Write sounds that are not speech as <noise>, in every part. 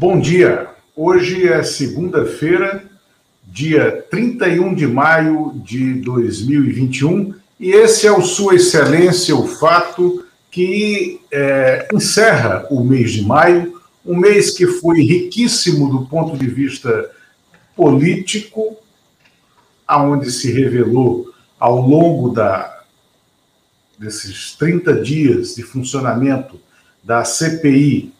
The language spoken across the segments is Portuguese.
Bom dia. Hoje é segunda-feira, dia 31 de maio de 2021, e esse é o Sua Excelência, o fato que é, encerra o mês de maio, um mês que foi riquíssimo do ponto de vista político, aonde se revelou ao longo da, desses 30 dias de funcionamento da CPI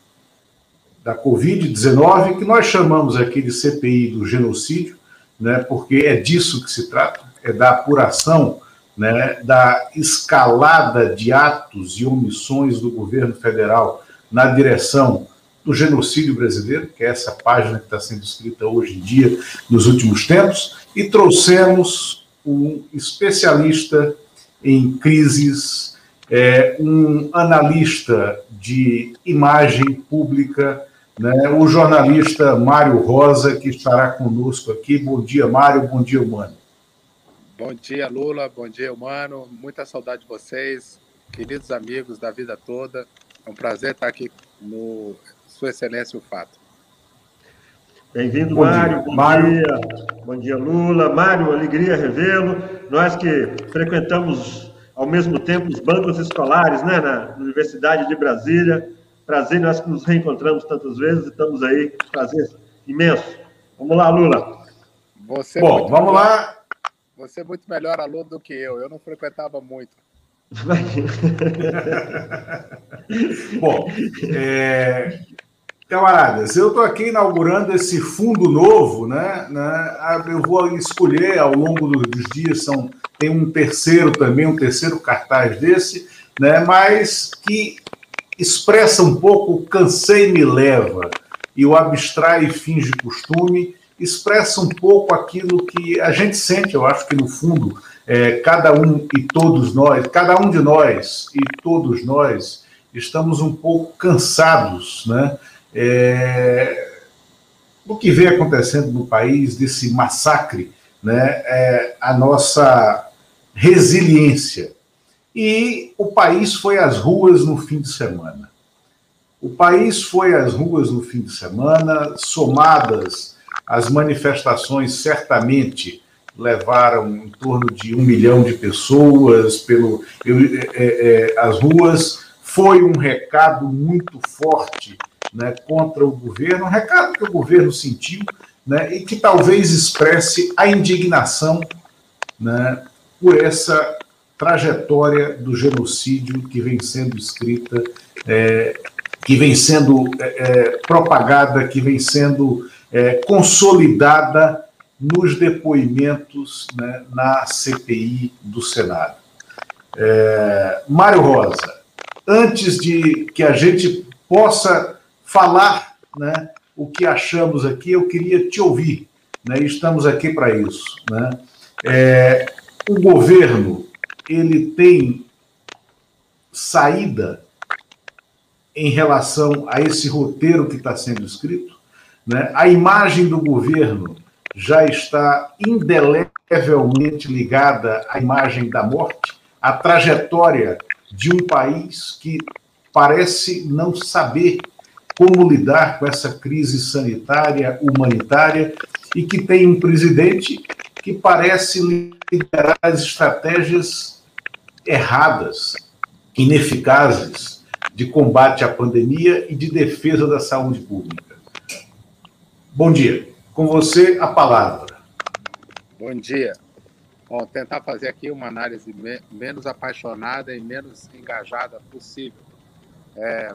da Covid-19, que nós chamamos aqui de CPI do genocídio, né, porque é disso que se trata, é da apuração né, da escalada de atos e omissões do governo federal na direção do genocídio brasileiro, que é essa página que está sendo escrita hoje em dia, nos últimos tempos, e trouxemos um especialista em crises, é, um analista de imagem pública, né, o jornalista Mário Rosa, que estará conosco aqui. Bom dia, Mário. Bom dia, Humano. Bom dia, Lula. Bom dia, Humano. Muita saudade de vocês, queridos amigos da vida toda. É um prazer estar aqui no Sua Excelência o Fato. Bem-vindo, Mário. Bom Mário. dia. Bom dia, Lula. Mário, alegria revê-lo. Nós que frequentamos ao mesmo tempo os bancos escolares, né, na Universidade de Brasília. Prazer, nós que nos reencontramos tantas vezes e estamos aí. Prazer imenso. Vamos lá, Lula. Você Bom, vamos melhor, lá. Você é muito melhor aluno do que eu. Eu não frequentava muito. <laughs> Bom, é, Camaradas, eu estou aqui inaugurando esse fundo novo, né, né? Eu vou escolher ao longo dos dias, são, tem um terceiro também, um terceiro cartaz desse, né? Mas que expressa um pouco o cansei me leva e o abstrai e finge costume, expressa um pouco aquilo que a gente sente, eu acho que no fundo, é, cada um e todos nós, cada um de nós e todos nós estamos um pouco cansados, né? é, do que vem acontecendo no país, desse massacre, né, é, a nossa resiliência. E o país foi às ruas no fim de semana. O país foi às ruas no fim de semana, somadas as manifestações, certamente levaram em torno de um milhão de pessoas pelo é, é, as ruas. Foi um recado muito forte né, contra o governo, um recado que o governo sentiu né, e que talvez expresse a indignação né, por essa trajetória do genocídio que vem sendo escrita, é, que vem sendo é, é propagada, que vem sendo é, consolidada nos depoimentos né, na CPI do Senado. É, Mário Rosa, antes de que a gente possa falar né, o que achamos aqui, eu queria te ouvir. Né, estamos aqui para isso. Né? É, o governo ele tem saída em relação a esse roteiro que está sendo escrito. Né? A imagem do governo já está indelevelmente ligada à imagem da morte, à trajetória de um país que parece não saber como lidar com essa crise sanitária, humanitária, e que tem um presidente que parece liderar as estratégias erradas, ineficazes de combate à pandemia e de defesa da saúde pública. Bom dia. Com você, a palavra. Bom dia. Bom, tentar fazer aqui uma análise me menos apaixonada e menos engajada possível. É,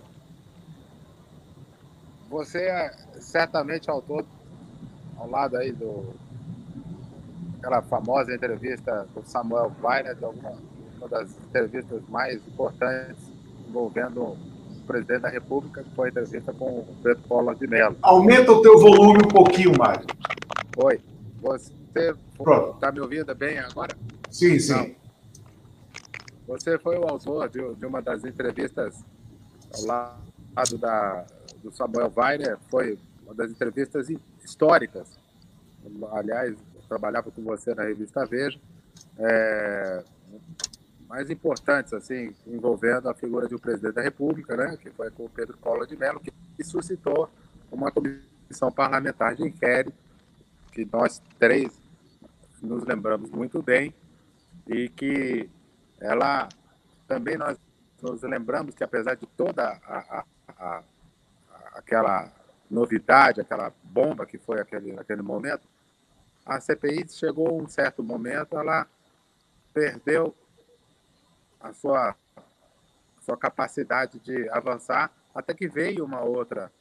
você é certamente autor, ao lado aí do aquela famosa entrevista do Samuel Weiner, de alguma uma das entrevistas mais importantes envolvendo o presidente da República, que foi a entrevista com o Pedro Collor de Mello. Aumenta o teu volume um pouquinho mais. Oi. Você está me ouvindo bem agora? Sim, sim. Não. Você foi o autor de, de uma das entrevistas ao lado da do Samuel Weiner foi uma das entrevistas históricas. Aliás, eu trabalhava com você na revista Veja. É, mais importantes, assim, envolvendo a figura de um presidente da República, né, que foi com o Pedro Collor de Mello, que suscitou uma comissão parlamentar de inquérito, que nós três nos lembramos muito bem, e que ela também nós nos lembramos que apesar de toda a, a, a, aquela novidade, aquela bomba que foi aquele, aquele momento, a CPI chegou a um certo momento, ela perdeu a sua, a sua capacidade de avançar, até que veio uma outra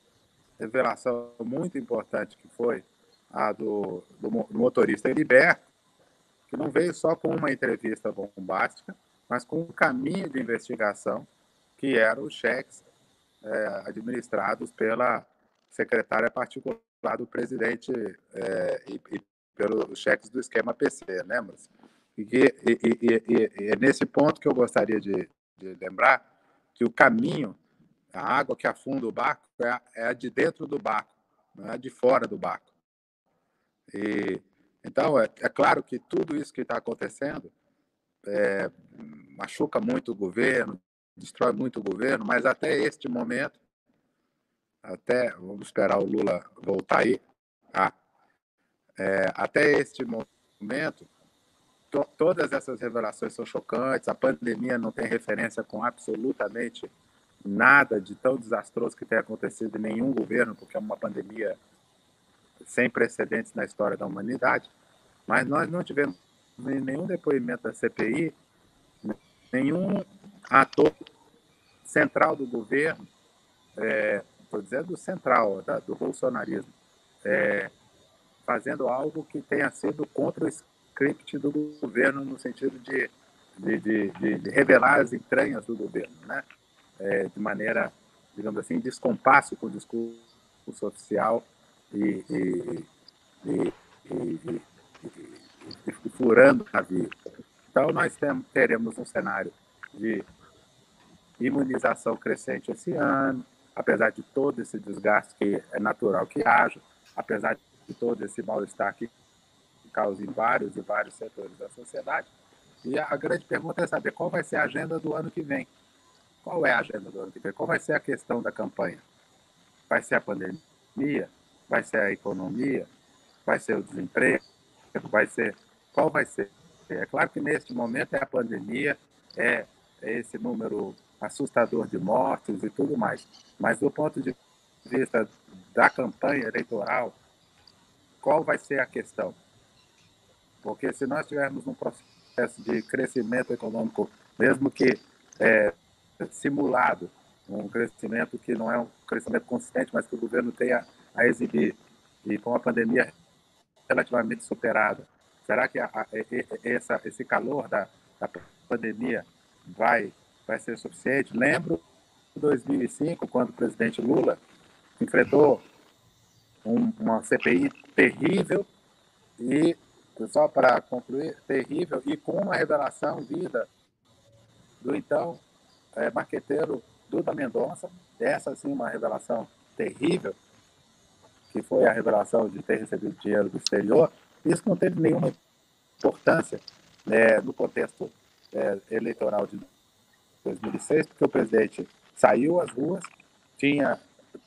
revelação muito importante, que foi a do, do motorista Heriberto, que não veio só com uma entrevista bombástica, mas com um caminho de investigação, que eram os cheques é, administrados pela secretária particular do presidente é, e, e, pelos cheques do esquema PC, lembra? E, e, e, é nesse ponto que eu gostaria de, de, lembrar que o caminho, a água que afunda o barco, é a, é a de dentro do barco, não é a de fora do barco. E, então, é, é claro que tudo isso que está acontecendo é, machuca muito o governo, destrói muito o governo, mas até este momento, até, vamos esperar o Lula voltar aí, ah, é, até este momento, to, todas essas revelações são chocantes, a pandemia não tem referência com absolutamente nada de tão desastroso que tenha acontecido em nenhum governo, porque é uma pandemia sem precedentes na história da humanidade, mas nós não tivemos nenhum depoimento da CPI, nenhum ator central do governo, estou é, dizendo central, da, do bolsonarismo, é, fazendo algo que tenha sido contra o script do governo, no sentido de, de, de, de revelar as entranhas do governo, né? É, de maneira, digamos assim, descompasso com o discurso oficial e, e, e, e, e furando a vida. Então, nós teremos um cenário de imunização crescente esse ano, apesar de todo esse desgaste que é natural que haja, apesar de todo esse mal-estar que causa em vários e vários setores da sociedade. E a grande pergunta é saber qual vai ser a agenda do ano que vem. Qual é a agenda do ano que vem? Qual vai ser a questão da campanha? Vai ser a pandemia? Vai ser a economia? Vai ser o desemprego? Vai ser qual vai ser? É claro que neste momento é a pandemia, é, é esse número assustador de mortes e tudo mais. Mas do ponto de vista da campanha eleitoral, qual vai ser a questão? Porque se nós tivermos um processo de crescimento econômico, mesmo que é, simulado, um crescimento que não é um crescimento consistente, mas que o governo tenha a exibir, e com a pandemia relativamente superada, será que a, a, essa, esse calor da, da pandemia vai vai ser suficiente. Lembro de 2005, quando o presidente Lula enfrentou um, uma CPI terrível e, só para concluir, terrível e com uma revelação vida do então é, marqueteiro Duda Mendonça, essa sim uma revelação terrível, que foi a revelação de ter recebido dinheiro do exterior, isso não teve nenhuma importância né, no contexto é, eleitoral de 2006, porque o presidente saiu às ruas, tinha,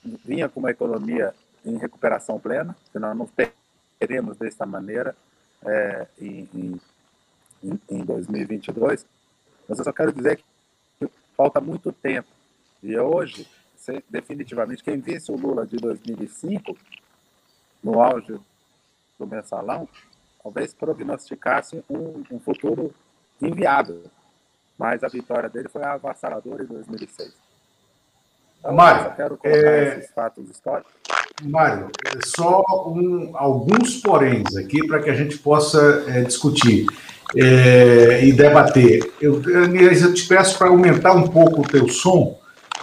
vinha com uma economia em recuperação plena, nós não teremos dessa maneira é, em, em, em 2022. Mas eu só quero dizer que falta muito tempo. E hoje, definitivamente, quem visse o Lula de 2005, no auge do mensalão, talvez prognosticasse um, um futuro inviável mas a vitória dele foi avassaladora em 2006. Então, Mário, eu quero colocar é... esses fatos históricos. Mário, só um, alguns poréns aqui para que a gente possa é, discutir é, e debater. Eu, aliás, eu te peço para aumentar um pouco o teu som,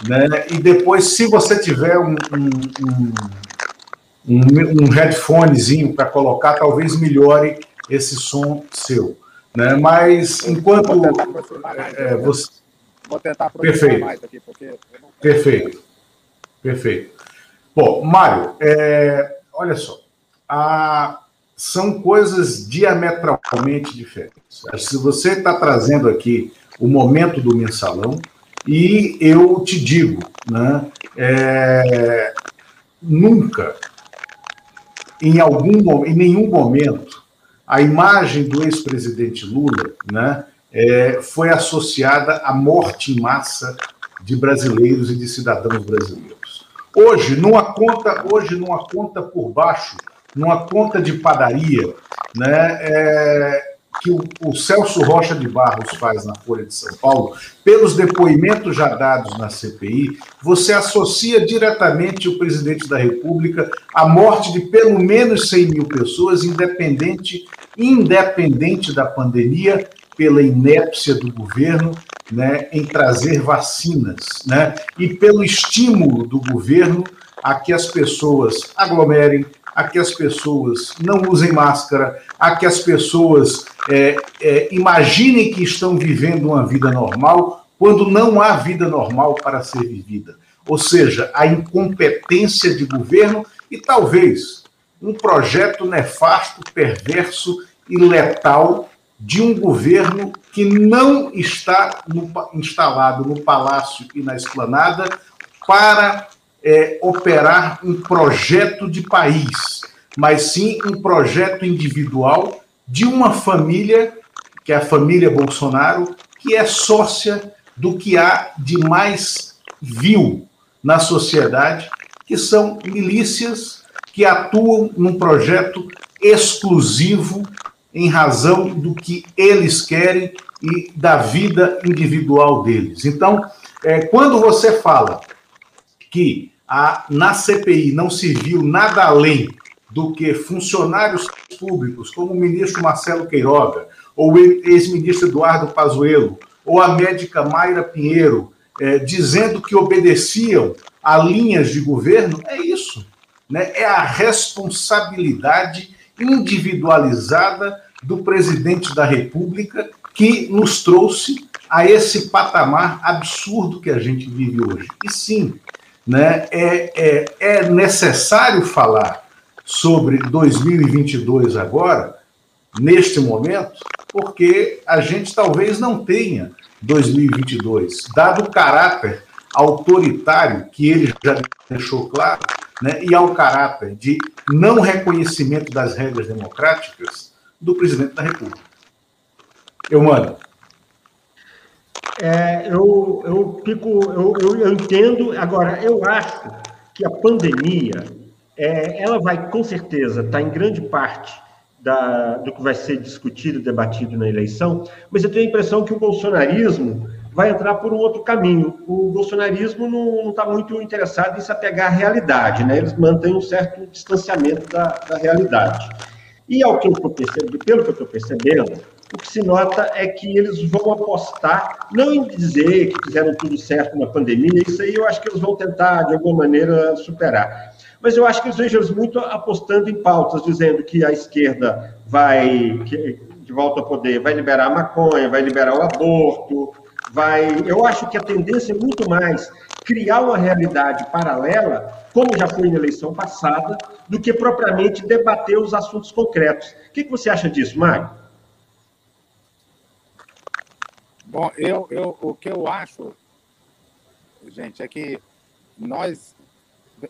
né? E depois, se você tiver um, um, um, um headphonezinho para colocar, talvez melhore esse som seu. Né? Mas enquanto. Vou tentar é, é você... Vou tentar Perfeito. mais aqui, porque. Perfeito. Perfeito. Bom, Mário, é, olha só. A, são coisas diametralmente diferentes. Se você está trazendo aqui o momento do mensalão, e eu te digo, né, é, nunca, em algum em nenhum momento, a imagem do ex-presidente Lula, né, é, foi associada à morte em massa de brasileiros e de cidadãos brasileiros. Hoje, numa conta, hoje numa conta por baixo, numa conta de padaria, né, é, que o, o, Celso Rocha de Barros faz na Folha de São Paulo, pelos depoimentos já dados na CPI, você associa diretamente o presidente da República à morte de pelo menos 100 mil pessoas, independente, independente da pandemia, pela inépcia do governo né, em trazer vacinas, né, e pelo estímulo do governo a que as pessoas aglomerem, a que as pessoas não usem máscara, a que as pessoas é, é, imaginem que estão vivendo uma vida normal, quando não há vida normal para ser vivida. Ou seja, a incompetência de governo e talvez um projeto nefasto, perverso e letal de um governo que não está no, instalado no palácio e na esplanada para é, operar um projeto de país, mas sim um projeto individual de uma família, que é a família Bolsonaro, que é sócia do que há de mais vil na sociedade, que são milícias que atuam num projeto exclusivo em razão do que eles querem e da vida individual deles. Então, é, quando você fala que a, na CPI não se viu nada além do que funcionários públicos, como o ministro Marcelo Queiroga, ou o ex-ministro Eduardo Pazuello, ou a médica Mayra Pinheiro, é, dizendo que obedeciam a linhas de governo, é isso. Né? É a responsabilidade individualizada do presidente da República que nos trouxe a esse patamar absurdo que a gente vive hoje. E sim, né, é, é, é necessário falar sobre 2022 agora, neste momento, porque a gente talvez não tenha 2022, dado o caráter autoritário que ele já deixou claro, né, e ao caráter de não reconhecimento das regras democráticas do presidente da República. Eu mando. É, eu, eu, fico, eu, eu, entendo. Agora, eu acho que a pandemia, é, ela vai com certeza estar tá em grande parte da, do que vai ser discutido, debatido na eleição, mas eu tenho a impressão que o bolsonarismo vai entrar por um outro caminho. O bolsonarismo não está muito interessado em se apegar à realidade, né? eles mantêm um certo distanciamento da, da realidade. E ao que eu estou percebendo, pelo que eu estou percebendo, o que se nota é que eles vão apostar, não em dizer que fizeram tudo certo na pandemia, isso aí eu acho que eles vão tentar, de alguma maneira, superar. Mas eu acho que eles vejam muito apostando em pautas, dizendo que a esquerda vai, que, de volta ao poder, vai liberar a maconha, vai liberar o aborto, vai. Eu acho que a tendência é muito mais criar uma realidade paralela, como já foi na eleição passada, do que propriamente debater os assuntos concretos. O que, que você acha disso, Mário? Bom, eu, eu, o que eu acho, gente, é que nós.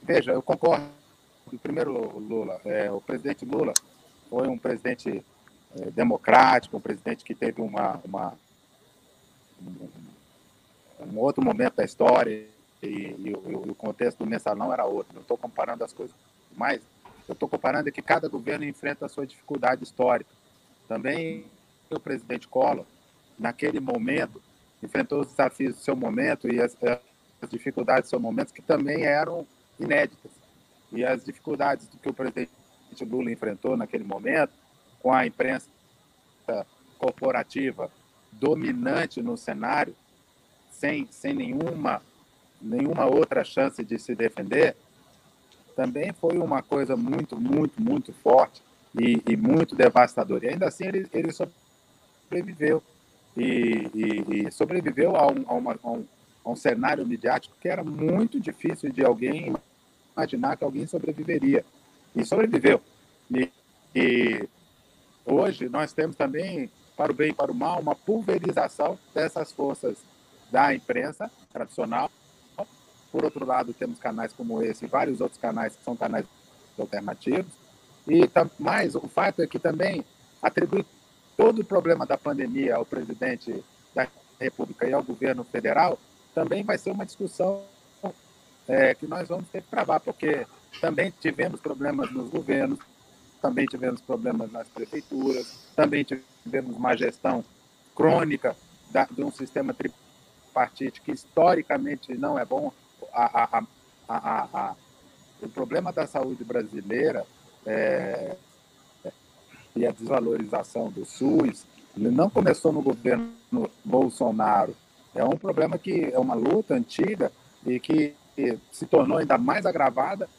Veja, eu concordo. Primeiro Lula, é, o presidente Lula foi um presidente é, democrático, um presidente que teve uma, uma um, outro momento da história e, e, e, o contexto do mensalão era outro. Não estou comparando as coisas, mas eu estou comparando é que cada governo enfrenta a sua dificuldade histórica. Também o presidente Collor naquele momento, enfrentou os desafios do seu momento e as, as dificuldades do seu momento, que também eram inéditas. E as dificuldades que o presidente Lula enfrentou naquele momento, com a imprensa corporativa dominante no cenário, sem, sem nenhuma, nenhuma outra chance de se defender, também foi uma coisa muito, muito, muito forte e, e muito devastadora. E ainda assim ele, ele sobreviveu e, e, e sobreviveu a um, a, uma, a, um, a um cenário midiático que era muito difícil de alguém imaginar que alguém sobreviveria. E sobreviveu. E, e, hoje nós temos também, para o bem e para o mal, uma pulverização dessas forças da imprensa tradicional por outro lado, temos canais como esse e vários outros canais que são canais alternativos. E mais, o fato é que também atribui todo o problema da pandemia ao presidente da República e ao governo federal também vai ser uma discussão é, que nós vamos ter que travar, porque também tivemos problemas nos governos, também tivemos problemas nas prefeituras, também tivemos uma gestão crônica da, de um sistema tripartite que historicamente não é bom. A, a, a, o problema da saúde brasileira é, e a desvalorização do SUS não começou no governo Bolsonaro. É um problema que é uma luta antiga e que se tornou ainda mais agravada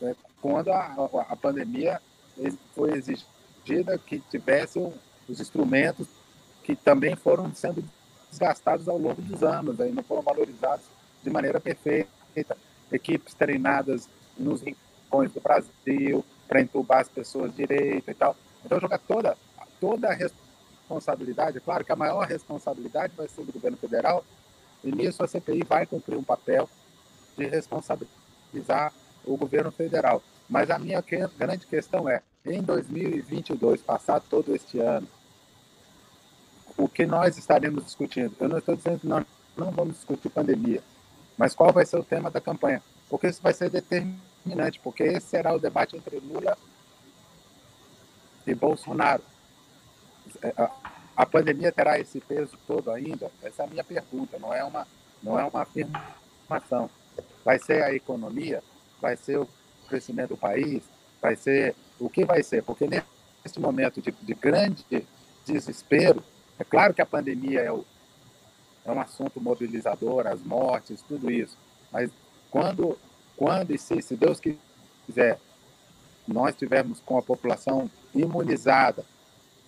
né, quando a, a, pandemia foi exigida que tivessem os instrumentos que também foram sendo desgastados ao longo dos anos, aí não foram valorizados de maneira perfeita. Equipes treinadas nos rincões do Brasil para entubar as pessoas direito e tal. Então, jogar toda, toda a responsabilidade, claro que a maior responsabilidade vai ser do governo federal, e nisso a CPI vai cumprir um papel de responsabilizar o governo federal. Mas a minha grande questão é, em 2022, passado todo este ano, o que nós estaremos discutindo? Eu não estou dizendo que nós não vamos discutir pandemia, mas qual vai ser o tema da campanha? Porque isso vai ser determinante, porque esse será o debate entre Lula e Bolsonaro. É, a pandemia terá esse peso todo ainda? Essa é a minha pergunta, não é uma, não é uma afirmação. Vai ser a economia? Vai ser o crescimento do país? Vai ser o que vai ser? Porque nesse momento de, de grande desespero, é claro que a pandemia é, o, é um assunto mobilizador, as mortes, tudo isso. Mas quando, quando e se, se Deus quiser, nós tivermos com a população imunizada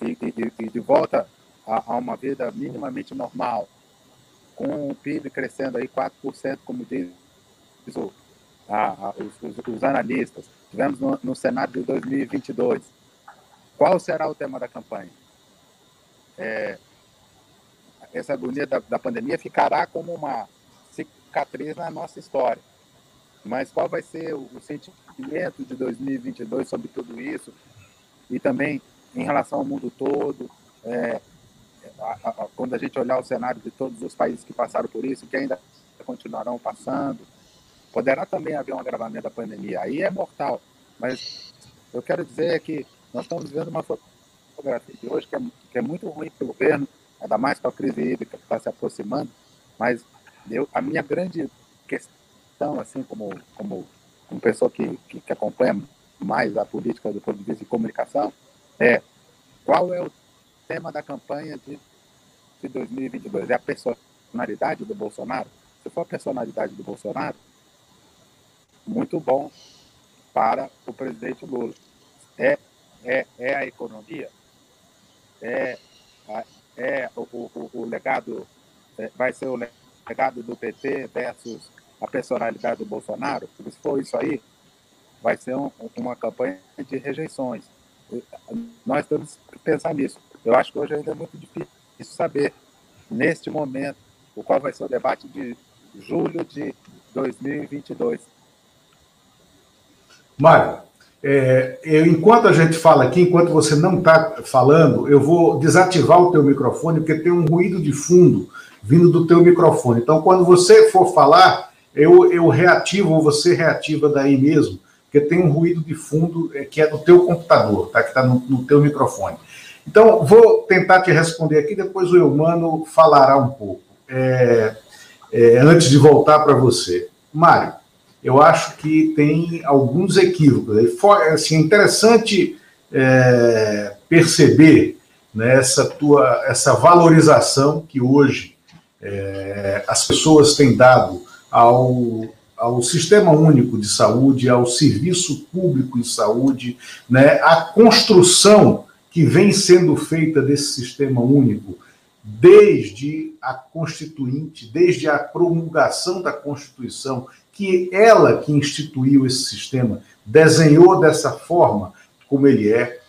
e, e, e de volta a, a, uma vida minimamente normal, com o PIB crescendo aí 4%, como diz o, a, os, os, os, analistas, tivemos no, no Senado de 2022. Qual será o tema da campanha? É, essa agonia da, da pandemia ficará como uma cicatriz na nossa história. Mas qual vai ser o, o sentimento de 2022 sobre tudo isso? E também em relação ao mundo todo, é, a, a, quando a gente olhar o cenário de todos os países que passaram por isso, que ainda continuarão passando, Poderá também haver um agravamento da pandemia. Aí é mortal. Mas eu quero dizer que nós estamos vendo uma de hoje que é, que é muito ruim para o governo, ainda mais com a crise hídrica que está se aproximando. Mas eu, a minha grande questão, assim, como, como, como pessoa que, que, que acompanha mais a política do ponto de vista de comunicação, é qual é o tema da campanha de, de 2022? É a personalidade do Bolsonaro? Se for a personalidade do Bolsonaro, muito bom para o presidente Lula. É, é, é a economia, é, é o, o, o legado, é, vai ser o legado do PT versus a personalidade do Bolsonaro, se for isso aí, vai ser um, uma campanha de rejeições. Nós temos que pensar nisso. Eu acho que hoje ainda é muito difícil saber, neste momento, o qual vai ser o debate de julho de 2022. Mário, é, eu, enquanto a gente fala aqui, enquanto você não está falando, eu vou desativar o teu microfone, porque tem um ruído de fundo vindo do teu microfone. Então, quando você for falar, eu, eu reativo, ou você reativa daí mesmo, porque tem um ruído de fundo é, que é do teu computador, tá? que está no, no teu microfone. Então, vou tentar te responder aqui, depois o Eumano falará um pouco, é, é, antes de voltar para você. Mário, eu acho que tem alguns equívocos. Assim, é interessante é, perceber né, essa, tua, essa valorização que hoje é, as pessoas têm dado ao, ao Sistema Único de Saúde, ao Serviço Público de Saúde, né, a construção que vem sendo feita desse Sistema Único desde a Constituinte, desde a promulgação da Constituição que ela que instituiu esse sistema desenhou dessa forma como ele é.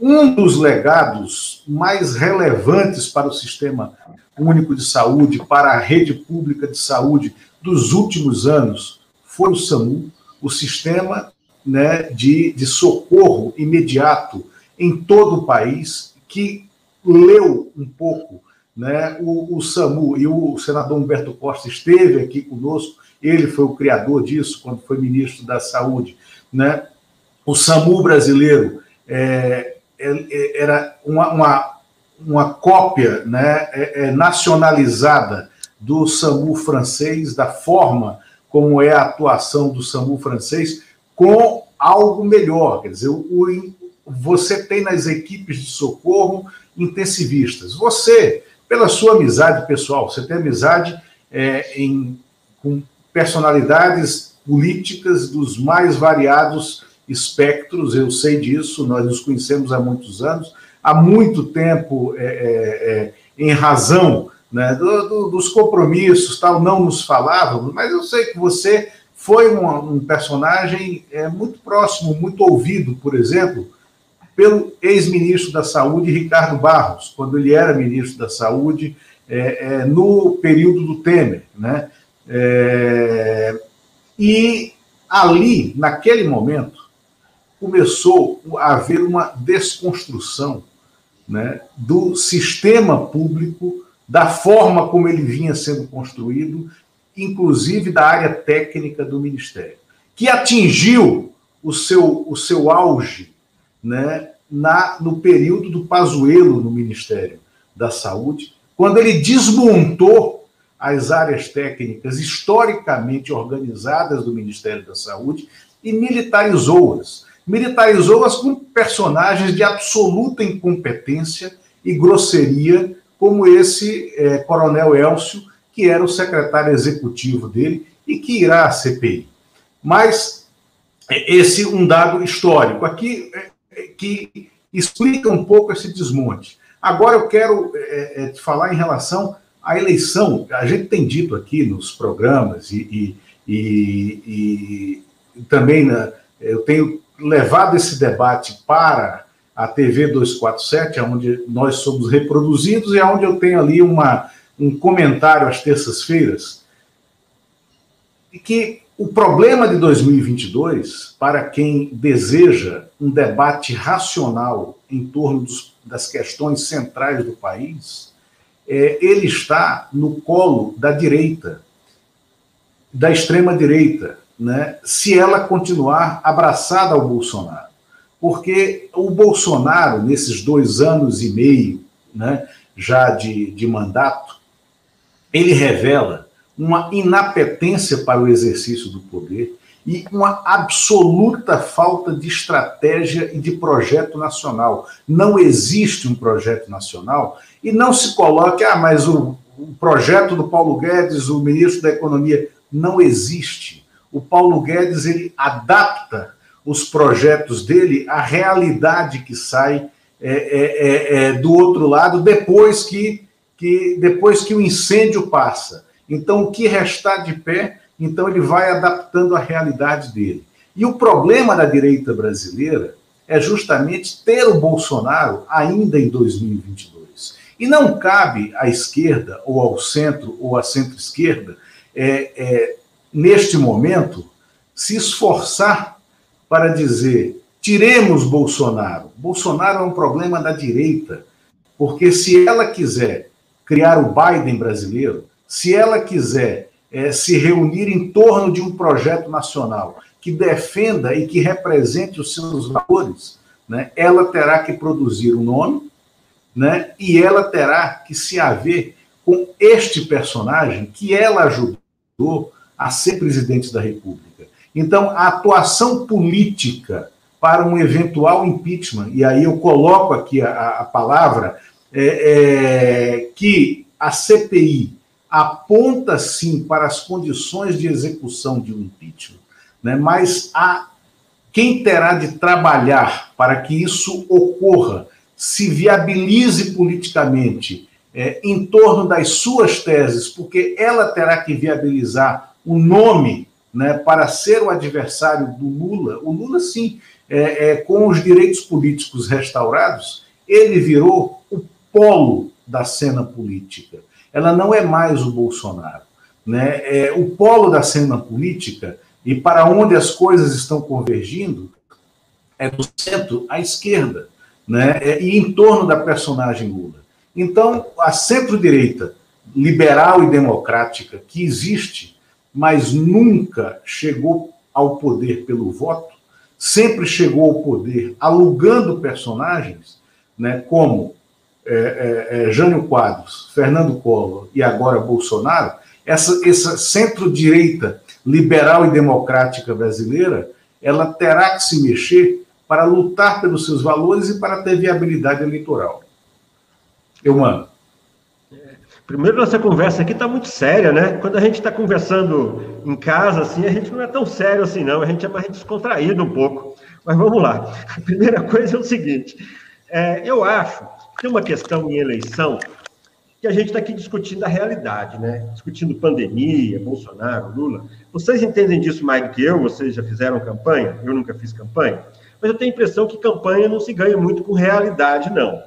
Um dos legados mais relevantes para o sistema Único de Saúde para a rede pública de saúde dos últimos anos foi o SAMU, o sistema né, de, de socorro imediato em todo o país, que leu um pouco né, o, o SAMU, e o senador Humberto Costa esteve aqui conosco, ele foi o criador disso quando foi ministro da Saúde. Né? O SAMU brasileiro é, é, é era uma, uma, uma cópia né, é, é, nacionalizada do SAMU francês, da forma como é a atuação do SAMU francês, com algo melhor. Quer dizer, o, você tem nas equipes de socorro intensivistas. Você, pela sua amizade pessoal, você tem amizade é, em, com personalidades políticas dos mais variados espectros, eu sei disso, nós nos conhecemos há muitos anos, há muito tempo, é, é, é em razão né, do, do, dos compromissos, tal, não nos falávamos, mas eu sei que você foi um, um personagem é, muito próximo, muito ouvido, por exemplo, pelo ex-ministro da Saúde, Ricardo Barros, quando ele era ministro da Saúde, é, é, no período do Temer. Né? É, e ali, naquele momento, começou a haver uma desconstrução né, do sistema público, da forma como ele vinha sendo construído, inclusive da área técnica do Ministério, que atingiu o seu, o seu auge né, na, no período do Pazuello no Ministério da Saúde, quando ele desmontou as áreas técnicas historicamente organizadas do Ministério da Saúde e militarizou-as. Militarizou-as com personagens de absoluta incompetência e grosseria, como esse é, Coronel Elcio, que era o secretário executivo dele e que irá à CPI. Mas é, esse um dado histórico aqui é, é, que explica um pouco esse desmonte. Agora eu quero é, te falar em relação à eleição. A gente tem dito aqui nos programas e, e, e, e também na, eu tenho levado esse debate para a TV 247, onde nós somos reproduzidos e onde eu tenho ali uma, um comentário às terças-feiras, que o problema de 2022, para quem deseja um debate racional em torno dos, das questões centrais do país, é, ele está no colo da direita, da extrema-direita, né, se ela continuar abraçada ao Bolsonaro. Porque o Bolsonaro, nesses dois anos e meio né, já de, de mandato, ele revela uma inapetência para o exercício do poder e uma absoluta falta de estratégia e de projeto nacional. Não existe um projeto nacional e não se coloque, ah, mas o, o projeto do Paulo Guedes, o ministro da Economia, não existe. O Paulo Guedes ele adapta os projetos dele à realidade que sai é, é, é, é do outro lado depois que, que depois que o incêndio passa. Então, o que restar de pé, então ele vai adaptando à realidade dele. E o problema da direita brasileira é justamente ter o Bolsonaro ainda em 2022. E não cabe à esquerda, ou ao centro, ou à centro-esquerda, é, é, neste momento, se esforçar para dizer: tiremos Bolsonaro. Bolsonaro é um problema da direita, porque se ela quiser criar o Biden brasileiro, se ela quiser é, se reunir em torno de um projeto nacional que defenda e que represente os seus valores, né, ela terá que produzir um nome, né, e ela terá que se haver com este personagem que ela ajudou a ser presidente da República. Então, a atuação política para um eventual impeachment, e aí eu coloco aqui a, a palavra, é, é, que a CPI aponta sim para as condições de execução de um impeachment, né? mas a quem terá de trabalhar para que isso ocorra, se viabilize politicamente é, em torno das suas teses, porque ela terá que viabilizar o nome né, para ser o adversário do Lula. O Lula, sim, é, é, com os direitos políticos restaurados, ele virou o polo da cena política. Ela não é mais o Bolsonaro. Né? É, o polo da cena política e para onde as coisas estão convergindo é do centro à esquerda, né? É, e em torno da personagem Lula. Então, a centro-direita liberal e democrática que existe, mas nunca chegou ao poder pelo voto, sempre chegou ao poder alugando personagens, né, como é, é, é, Jânio Quadros, Fernando Collor e agora Bolsonaro, essa, essa centro-direita liberal e democrática brasileira, ela terá que se mexer para lutar pelos seus valores e para ter viabilidade eleitoral. Eu mando. Primeiro, nossa conversa aqui está muito séria, né? Quando a gente está conversando em casa, assim, a gente não é tão sério assim, não. A gente é mais descontraído um pouco. Mas vamos lá. A primeira coisa é o seguinte: é, eu acho tem uma questão em eleição que a gente está aqui discutindo a realidade, né? Discutindo pandemia, Bolsonaro, Lula. Vocês entendem disso mais do que eu? Vocês já fizeram campanha? Eu nunca fiz campanha. Mas eu tenho a impressão que campanha não se ganha muito com realidade, não.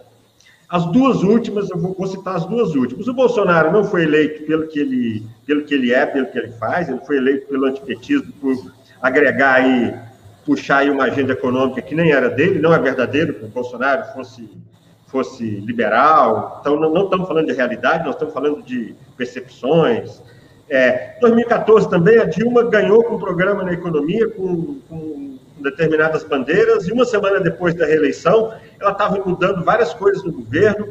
As duas últimas, eu vou citar as duas últimas. O Bolsonaro não foi eleito pelo que ele, pelo que ele é, pelo que ele faz, ele foi eleito pelo antipetismo por agregar e puxar aí uma agenda econômica que nem era dele, não é verdadeiro que o Bolsonaro fosse fosse liberal. Então, não, não estamos falando de realidade, nós estamos falando de percepções. É, 2014 também, a Dilma ganhou com um programa na economia, com, com determinadas bandeiras, e uma semana depois da reeleição, ela estava mudando várias coisas no governo,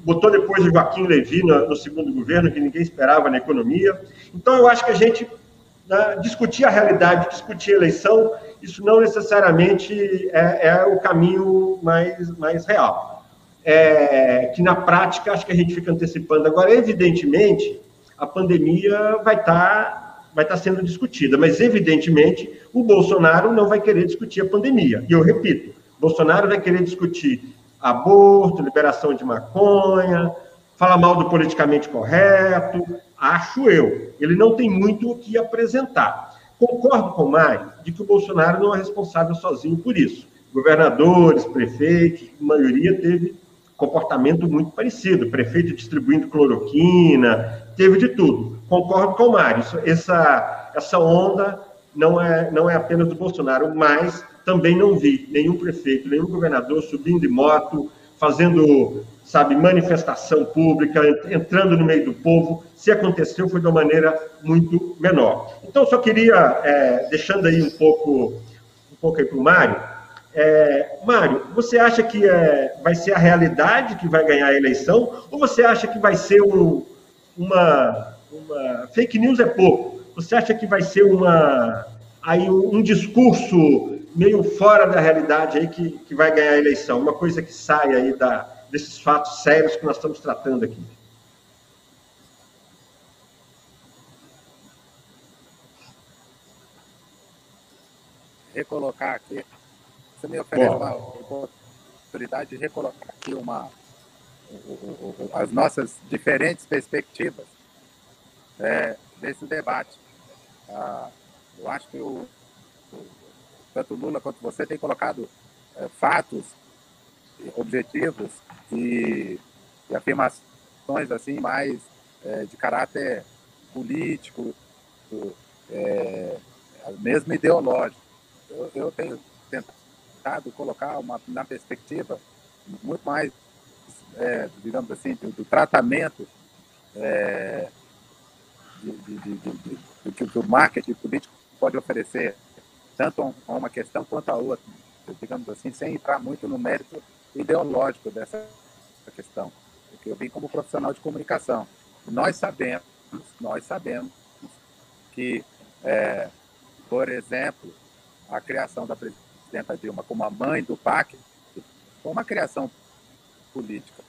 botou depois o Joaquim Levy no, no, segundo governo, que ninguém esperava na economia. Então, eu acho que a gente né, discutir a realidade, discutir a eleição, isso não necessariamente é, é o caminho mais, mais real. É, que na prática, acho que a gente fica antecipando. Agora, evidentemente, a pandemia vai estar tá vai estar sendo discutida, mas evidentemente o Bolsonaro não vai querer discutir a pandemia. E eu repito, Bolsonaro vai querer discutir aborto, liberação de maconha, fala mal do politicamente correto, acho eu. Ele não tem muito o que apresentar. Concordo com o Mário de que o Bolsonaro não é responsável sozinho por isso. Governadores, prefeitos, maioria teve comportamento muito parecido. Prefeito distribuindo cloroquina, teve de tudo. Concordo com o Mário, essa, essa onda não é, não é apenas do Bolsonaro, mas também não vi nenhum prefeito, nenhum governador subindo de moto, fazendo, sabe, manifestação pública, entrando no meio do povo. Se aconteceu, foi de uma maneira muito menor. Então, só queria, é, deixando aí um pouco, um pouco aí para o Mário, é, Mário, você acha que é, vai ser a realidade que vai ganhar a eleição, ou você acha que vai ser um, uma, uma, Fake news é pouco. Você acha que vai ser uma, aí um, um discurso meio fora da realidade aí que, que vai ganhar a eleição, uma coisa que sai aí da, desses fatos sérios que nós estamos tratando aqui. Recolocar aqui, você me oferece Bom. uma oportunidade de recolocar aqui uma, as nossas diferentes perspectivas é, desse debate. Ah, eu acho que o, tanto Lula quanto você tem colocado é, fatos, objetivos e, e, afirmações assim mais é, de caráter político, é, mesmo ideológico. Eu, eu, tenho tentado colocar uma, na perspectiva muito mais, é, digamos assim, do, do tratamento é, de, de, de, do que o marketing político pode oferecer tanto a uma questão quanto a outra, digamos assim, sem entrar muito no mérito ideológico dessa questão, porque eu vim como profissional de comunicação. Nós sabemos, nós sabemos que, é, por exemplo, a criação da presidenta Dilma como a mãe do PAC foi uma criação política.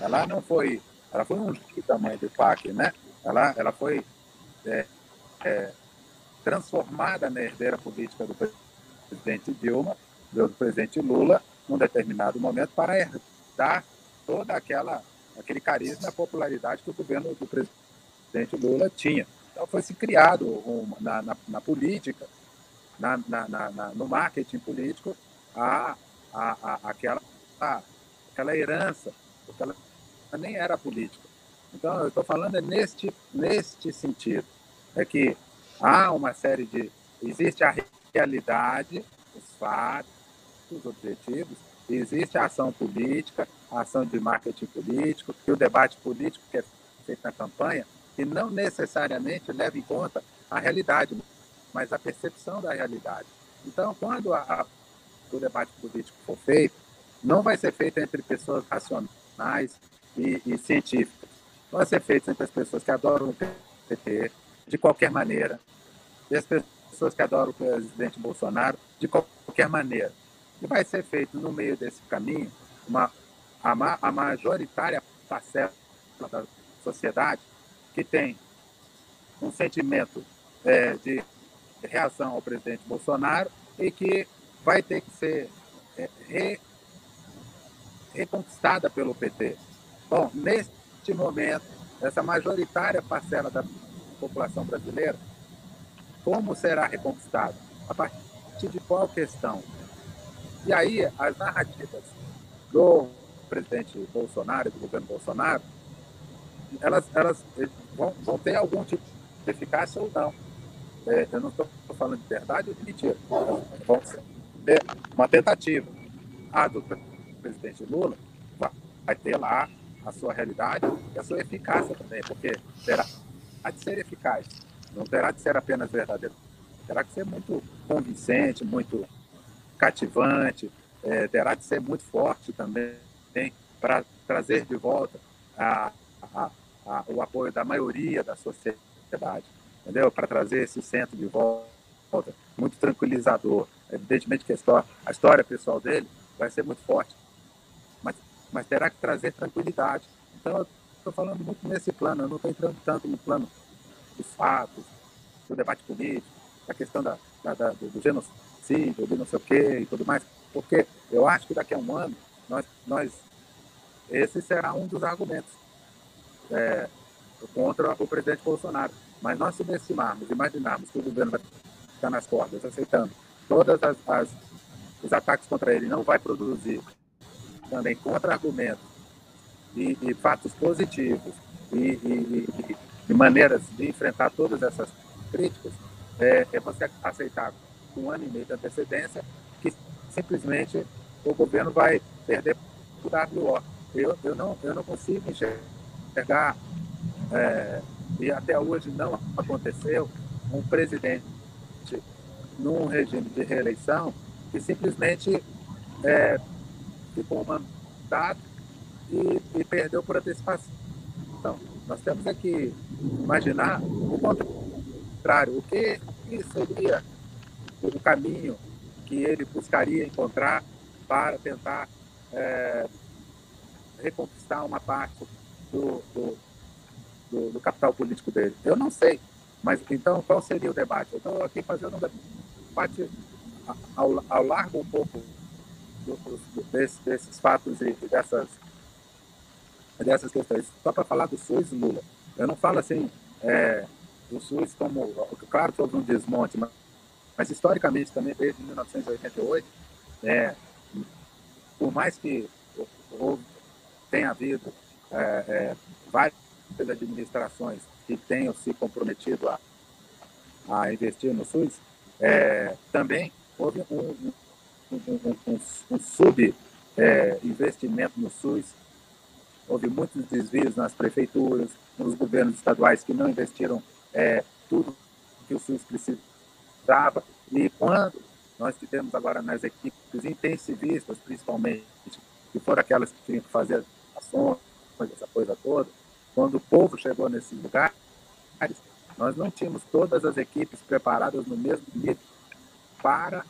Ela não foi, ela foi um da mãe do PAC, né? Ela, ela foi é, é, transformada na herdeira política do presidente Dilma, do presidente Lula, num determinado momento, para herdar toda aquela aquele carisma e popularidade que o governo do presidente Lula tinha. Então foi se criado um, na, na, na, política, na, no marketing político, a, a, a, aquela, a, aquela herança, porque ela nem era política, Então, eu estou falando é neste, neste sentido. É que há uma série de. Existe a realidade, os fatos, os objetivos, existe a ação política, a ação de marketing político, e o debate político que é feito na campanha, que não necessariamente leva em conta a realidade, mas a percepção da realidade. Então, quando a, a, o debate político for feito, não vai ser feito entre pessoas racionais e, e científicas. Vai ser feito entre as pessoas que adoram o PT, de qualquer maneira, e as pessoas que adoram o presidente Bolsonaro, de qualquer maneira. E vai ser feito no meio desse caminho uma, a, a majoritária parcela da sociedade que tem um sentimento é, de reação ao presidente Bolsonaro e que vai ter que ser é, re, reconquistada pelo PT. Bom, neste momento, essa majoritária parcela da população brasileira, como será reconquistada? A partir de qual questão? E aí, as narrativas do presidente Bolsonaro do governo Bolsonaro, elas, elas vão, vão ter algum tipo de eficácia ou não. É, eu não estou falando de verdade ou de mentira. Ter uma tentativa. A do presidente Lula vai ter lá a sua realidade e a sua eficácia também, porque terá de ser eficaz, não terá de ser apenas verdadeiro. Terá que ser muito convincente, muito cativante, é, terá de ser muito forte também para trazer de volta a, a, a, o apoio da maioria da sociedade, entendeu? Para trazer esse centro de volta, muito tranquilizador. Evidentemente que a história, a história pessoal dele vai ser muito forte, mas, mas terá que trazer tranquilidade. Então, eu estou falando muito nesse plano, eu não estou entrando tanto no plano dos fatos, do debate político, da questão da, da, da do genocídio, do não sei o quê e tudo mais, porque eu acho que daqui a um ano, nós, nós esse será um dos argumentos é, contra o presidente Bolsonaro. Mas nós subestimarmos, imaginarmos que o governo vai ficar nas cordas, aceitando todas as, as os ataques contra ele, não vai produzir também contra-argumentos e, e, fatos positivos e, e, e, maneiras de enfrentar todas essas críticas, é, é você aceitar com um ano e meio de antecedência que simplesmente o governo vai perder o WO. Eu, eu, não, eu não consigo enxergar, é, e até hoje não aconteceu, um presidente num regime de reeleição que simplesmente é, ficou mandato e, e perdeu por antecipação. Então, nós temos que imaginar o contrário, o que, que seria o caminho que ele buscaria encontrar para tentar é, reconquistar uma parte do, do, do, do, capital político dele. Eu não sei. Mas então, qual seria o debate? Eu estou aqui fazendo um debate ao, ao largo um pouco do, desse, desses fatos e dessas, dessas questões. Só para falar do SUS, Lula. Eu não falo assim é, do SUS como. Claro que houve um desmonte, mas, mas historicamente também, desde 1988, é, por mais que houve tem havido é, é, várias administrações que tenham se comprometido a, a investir no SUS, é, também houve um, um, um, um, um sub-investimento é, no SUS. Houve muitos desvios nas prefeituras, nos governos estaduais que não investiram é, tudo que o SUS precisava. E quando nós tivemos agora nas equipes intensivistas, principalmente, que foram aquelas que tinham que fazer ações, essa coisa toda, quando o povo chegou nesses lugares, nós não tínhamos todas as equipes preparadas no mesmo nível para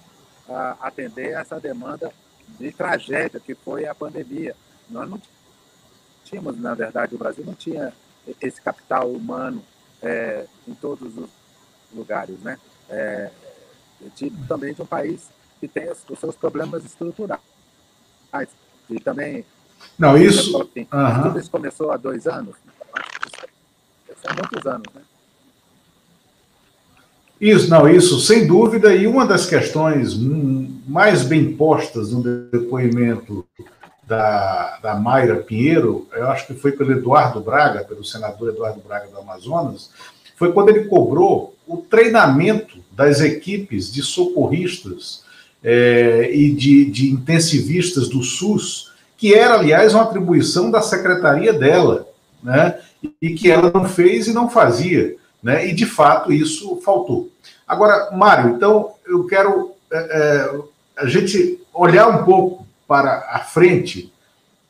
uh, atender essa demanda de tragédia que foi a pandemia. Nós não tínhamos, na verdade, o Brasil não tinha esse capital humano é, em todos os lugares, né? É, tipo também de um país que tem os, os seus problemas estruturais. E também não, isso. Assim, uhum. Tudo isso começou há dois anos. São muitos anos, né? Isso, não, isso, sem dúvida, e uma das questões mais bem postas no depoimento da, da Mayra Pinheiro, eu acho que foi pelo Eduardo Braga, pelo senador Eduardo Braga do Amazonas, foi quando ele cobrou o treinamento das equipes de socorristas é, e de, de intensivistas do SUS, que era, aliás, uma atribuição da secretaria dela, né? E que ela não fez e não fazia, né? E de fato isso faltou. Agora, Mário, então eu quero é, é, a gente olhar um pouco para a frente.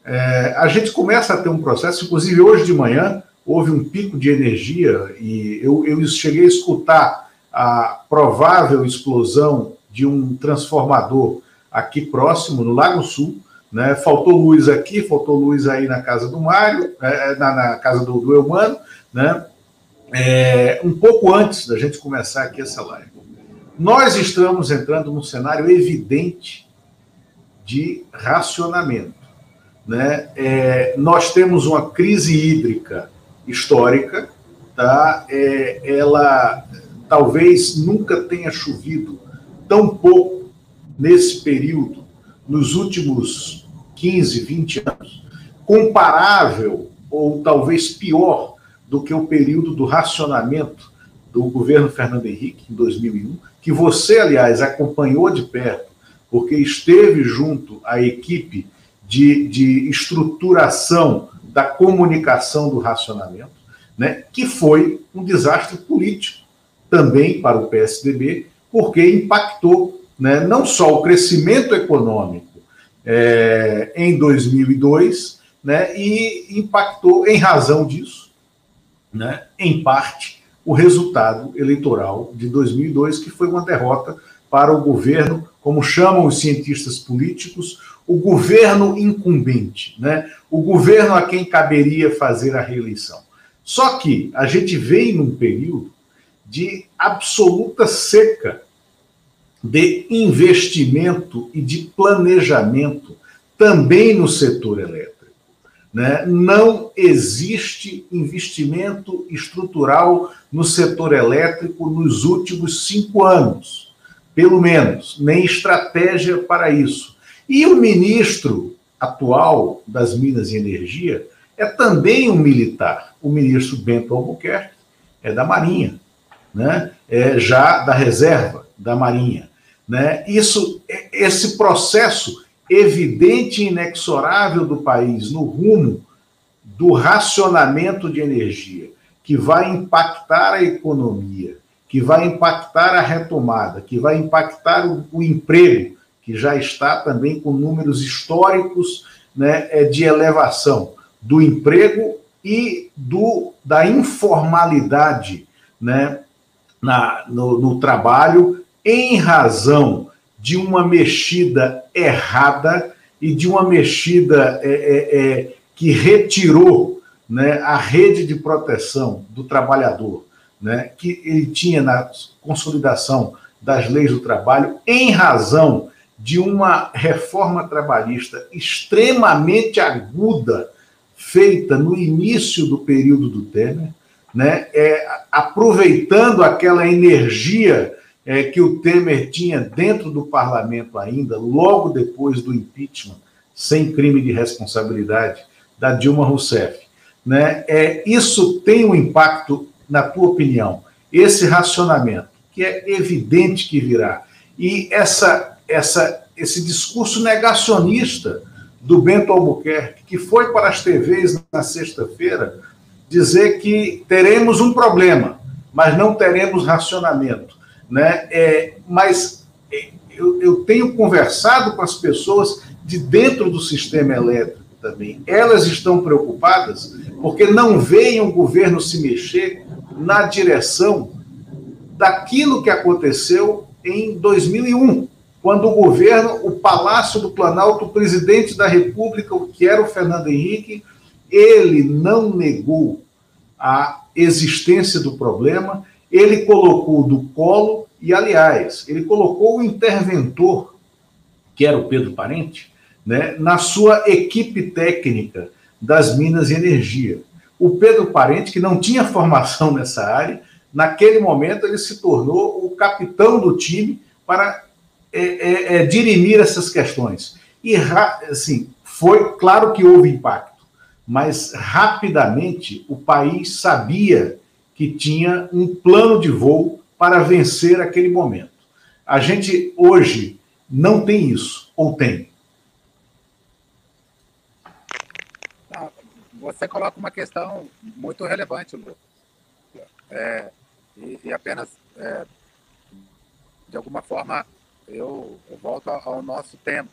É, a gente começa a ter um processo, inclusive hoje de manhã houve um pico de energia e eu, eu cheguei a escutar a provável explosão de um transformador aqui próximo, no Lago Sul. Né? Faltou luz aqui, faltou luz aí na casa do Mário, é, na, na, casa do, do Eumano, né? É, um pouco antes da gente começar aqui essa live. Nós estamos entrando num cenário evidente de racionamento. Né? É, nós temos uma crise hídrica histórica, tá? É, ela talvez nunca tenha chovido tão pouco nesse período, nos últimos 15, 20 anos, comparável ou talvez pior do que o período do racionamento do governo Fernando Henrique, em 2001, que você, aliás, acompanhou de perto, porque esteve junto à equipe de, de estruturação da comunicação do racionamento, né, que foi um desastre político também para o PSDB, porque impactou né, não só o crescimento econômico é, em 2002, né, e impactou, em razão disso, né, em parte, o resultado eleitoral de 2002, que foi uma derrota para o governo, como chamam os cientistas políticos, o governo incumbente, né, o governo a quem caberia fazer a reeleição. Só que a gente vem num período de absoluta seca de investimento e de planejamento também no setor elétrico. Né? Não existe investimento estrutural no setor elétrico nos últimos cinco anos, pelo menos, nem estratégia para isso. E o ministro atual das Minas e Energia é também um militar. O ministro Bento Albuquerque é da Marinha, né? é já da reserva da Marinha. Né? Isso, esse processo evidente e inexorável do país no rumo do racionamento de energia, que vai impactar a economia, que vai impactar a retomada, que vai impactar o, o emprego, que já está também com números históricos né, é, de elevação do emprego e do, da informalidade né, na, no, no trabalho em razão de uma mexida errada e de uma mexida é, é, é, que retirou né, a rede de proteção do trabalhador, né, que ele tinha na consolidação das leis do trabalho, em razão de uma reforma trabalhista extremamente aguda, feita no início do período do Temer, né, é, aproveitando aquela energia é, que o Temer tinha dentro do parlamento ainda, logo depois do impeachment, sem crime de responsabilidade, da Dilma Rousseff. Né? É, isso tem um impacto, na tua opinião, esse racionamento, que é evidente que virá, e essa, essa, esse discurso negacionista do Bento Albuquerque, que foi para as TVs na sexta-feira dizer que teremos um problema, mas não teremos racionamento né? É, mas é, eu, eu tenho conversado com as pessoas de dentro do sistema elétrico também. Elas estão preocupadas porque não veem o governo se mexer na direção daquilo que aconteceu em 2001, quando o governo, o Palácio do Planalto, o presidente da República, que era o Fernando Henrique, ele não negou a existência do problema, ele colocou do colo, e aliás, ele colocou o interventor, que era o Pedro Parente, né, na sua equipe técnica das Minas e Energia. O Pedro Parente, que não tinha formação nessa área, naquele momento ele se tornou o capitão do time para é, é, é, dirimir essas questões. E, assim, Foi claro que houve impacto, mas rapidamente o país sabia que tinha um plano de voo para vencer aquele momento. A gente hoje não tem isso, ou tem? Você coloca uma questão muito relevante, Lu. É, e, e, apenas, é, de alguma forma, eu, eu volto ao nosso tema.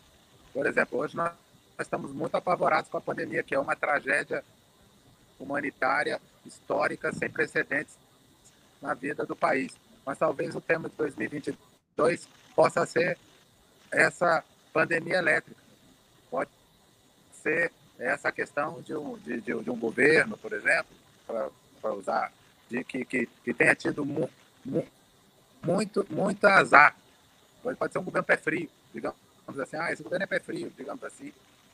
Por exemplo, hoje nós, nós estamos muito apavorados com a pandemia, que é uma tragédia humanitária histórica sem precedentes na vida do país. Mas talvez o tema de 2022 possa ser essa pandemia elétrica. Pode ser essa questão de um, de, de, de um governo, por exemplo, para usar, de que, que, que tenha tido mu, mu, muito, muito azar. Pode, pode ser um governo pé frio, digamos assim, ah, esse governo é pé frio, digamos assim.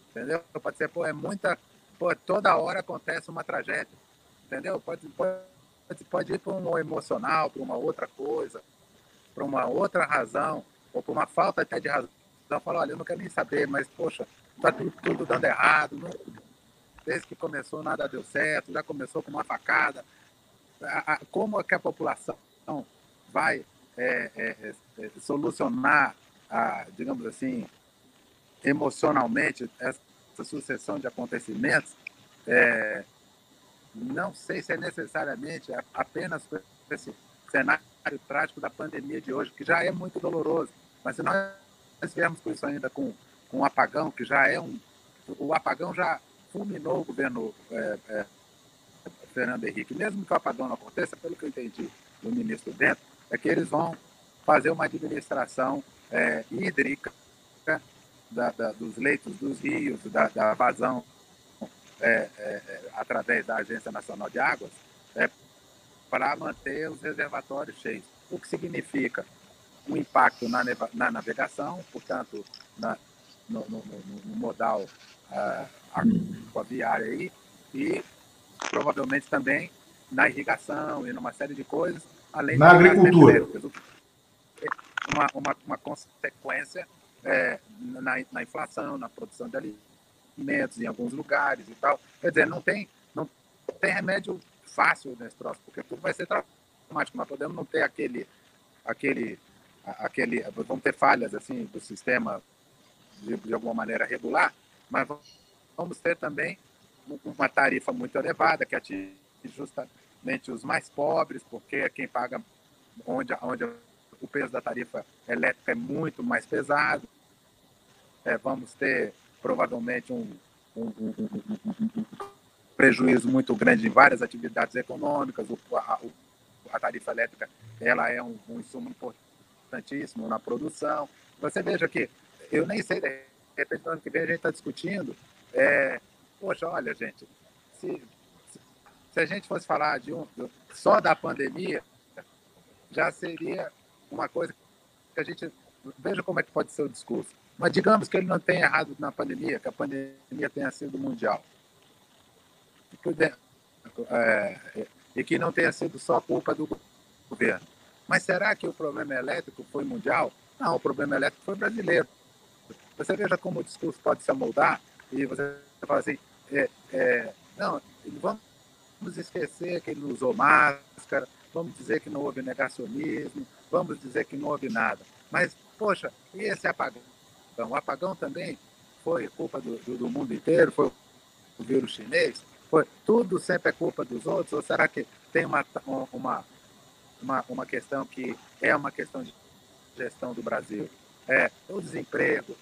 Entendeu? Pode ser, pô, é muita. Pô, toda hora acontece uma tragédia. Entendeu? Pode, pode, pode ir para um emocional, para uma outra coisa, para uma outra razão, ou por uma falta até de razão. Falar, olha, eu não quero nem saber, mas, poxa, está tudo, tudo, dando errado. Não, desde que começou, nada deu certo, já começou com uma facada. A, a, como é que a população vai é, é, é, solucionar, a, digamos assim, emocionalmente, essa sucessão de acontecimentos? É, não sei se é necessariamente apenas esse cenário trágico da pandemia de hoje, que já é muito doloroso, mas se nós viemos com isso ainda com, com um apagão, que já é um. O apagão já fulminou o governo é, é, Fernando Henrique. Mesmo que o apagão não aconteça, pelo que eu entendi do ministro dentro, é que eles vão fazer uma administração é, hídrica da, da, dos leitos dos rios, da, da vazão é, é, é, através da Agência Nacional de Águas, é, para manter os reservatórios cheios. O que significa um impacto na, na navegação, portanto, na, no, no, no, modal aquaviário aí, e provavelmente também na irrigação e numa série de coisas, além na agricultura. Uma, uma, uma consequência é, na, na inflação, na produção de alimentos alimentos em alguns lugares e tal. Quer dizer, não tem, não tem remédio fácil nesse troço, porque tudo vai ser traumático. Nós podemos não ter aquele, aquele, aquele, vamos ter falhas assim do sistema de, de alguma maneira regular, mas vamos ter também uma tarifa muito elevada que atinge justamente os mais pobres, porque é quem paga onde, onde o peso da tarifa elétrica é muito mais pesado. É, vamos ter provavelmente um, um, um, um, prejuízo muito grande em várias atividades econômicas. O, a, a, tarifa elétrica ela é um, insumo importantíssimo na produção. Você veja que eu nem sei, de repente, no ano que vem a gente está discutindo. É, poxa, olha, gente, se, se a gente fosse falar de um, só da pandemia, já seria uma coisa que a gente. Veja como é que pode ser o discurso. Mas digamos que ele não tenha errado na pandemia, que a pandemia tenha sido mundial. É, e que não tenha sido só culpa do governo. Mas será que o problema elétrico foi mundial? Não, o problema elétrico foi brasileiro. Você veja como o discurso pode se amoldar e você fala assim, é, é, não, vamos esquecer que ele não usou máscara, vamos dizer que não houve negacionismo, vamos dizer que não houve nada. Mas, poxa, e esse apagão? Então, o apagão também foi culpa do, do, do mundo inteiro, foi o vírus chinês, foi tudo sempre é culpa dos outros, ou será que tem uma, uma, uma, uma questão que é uma questão de gestão do Brasil? É o desemprego,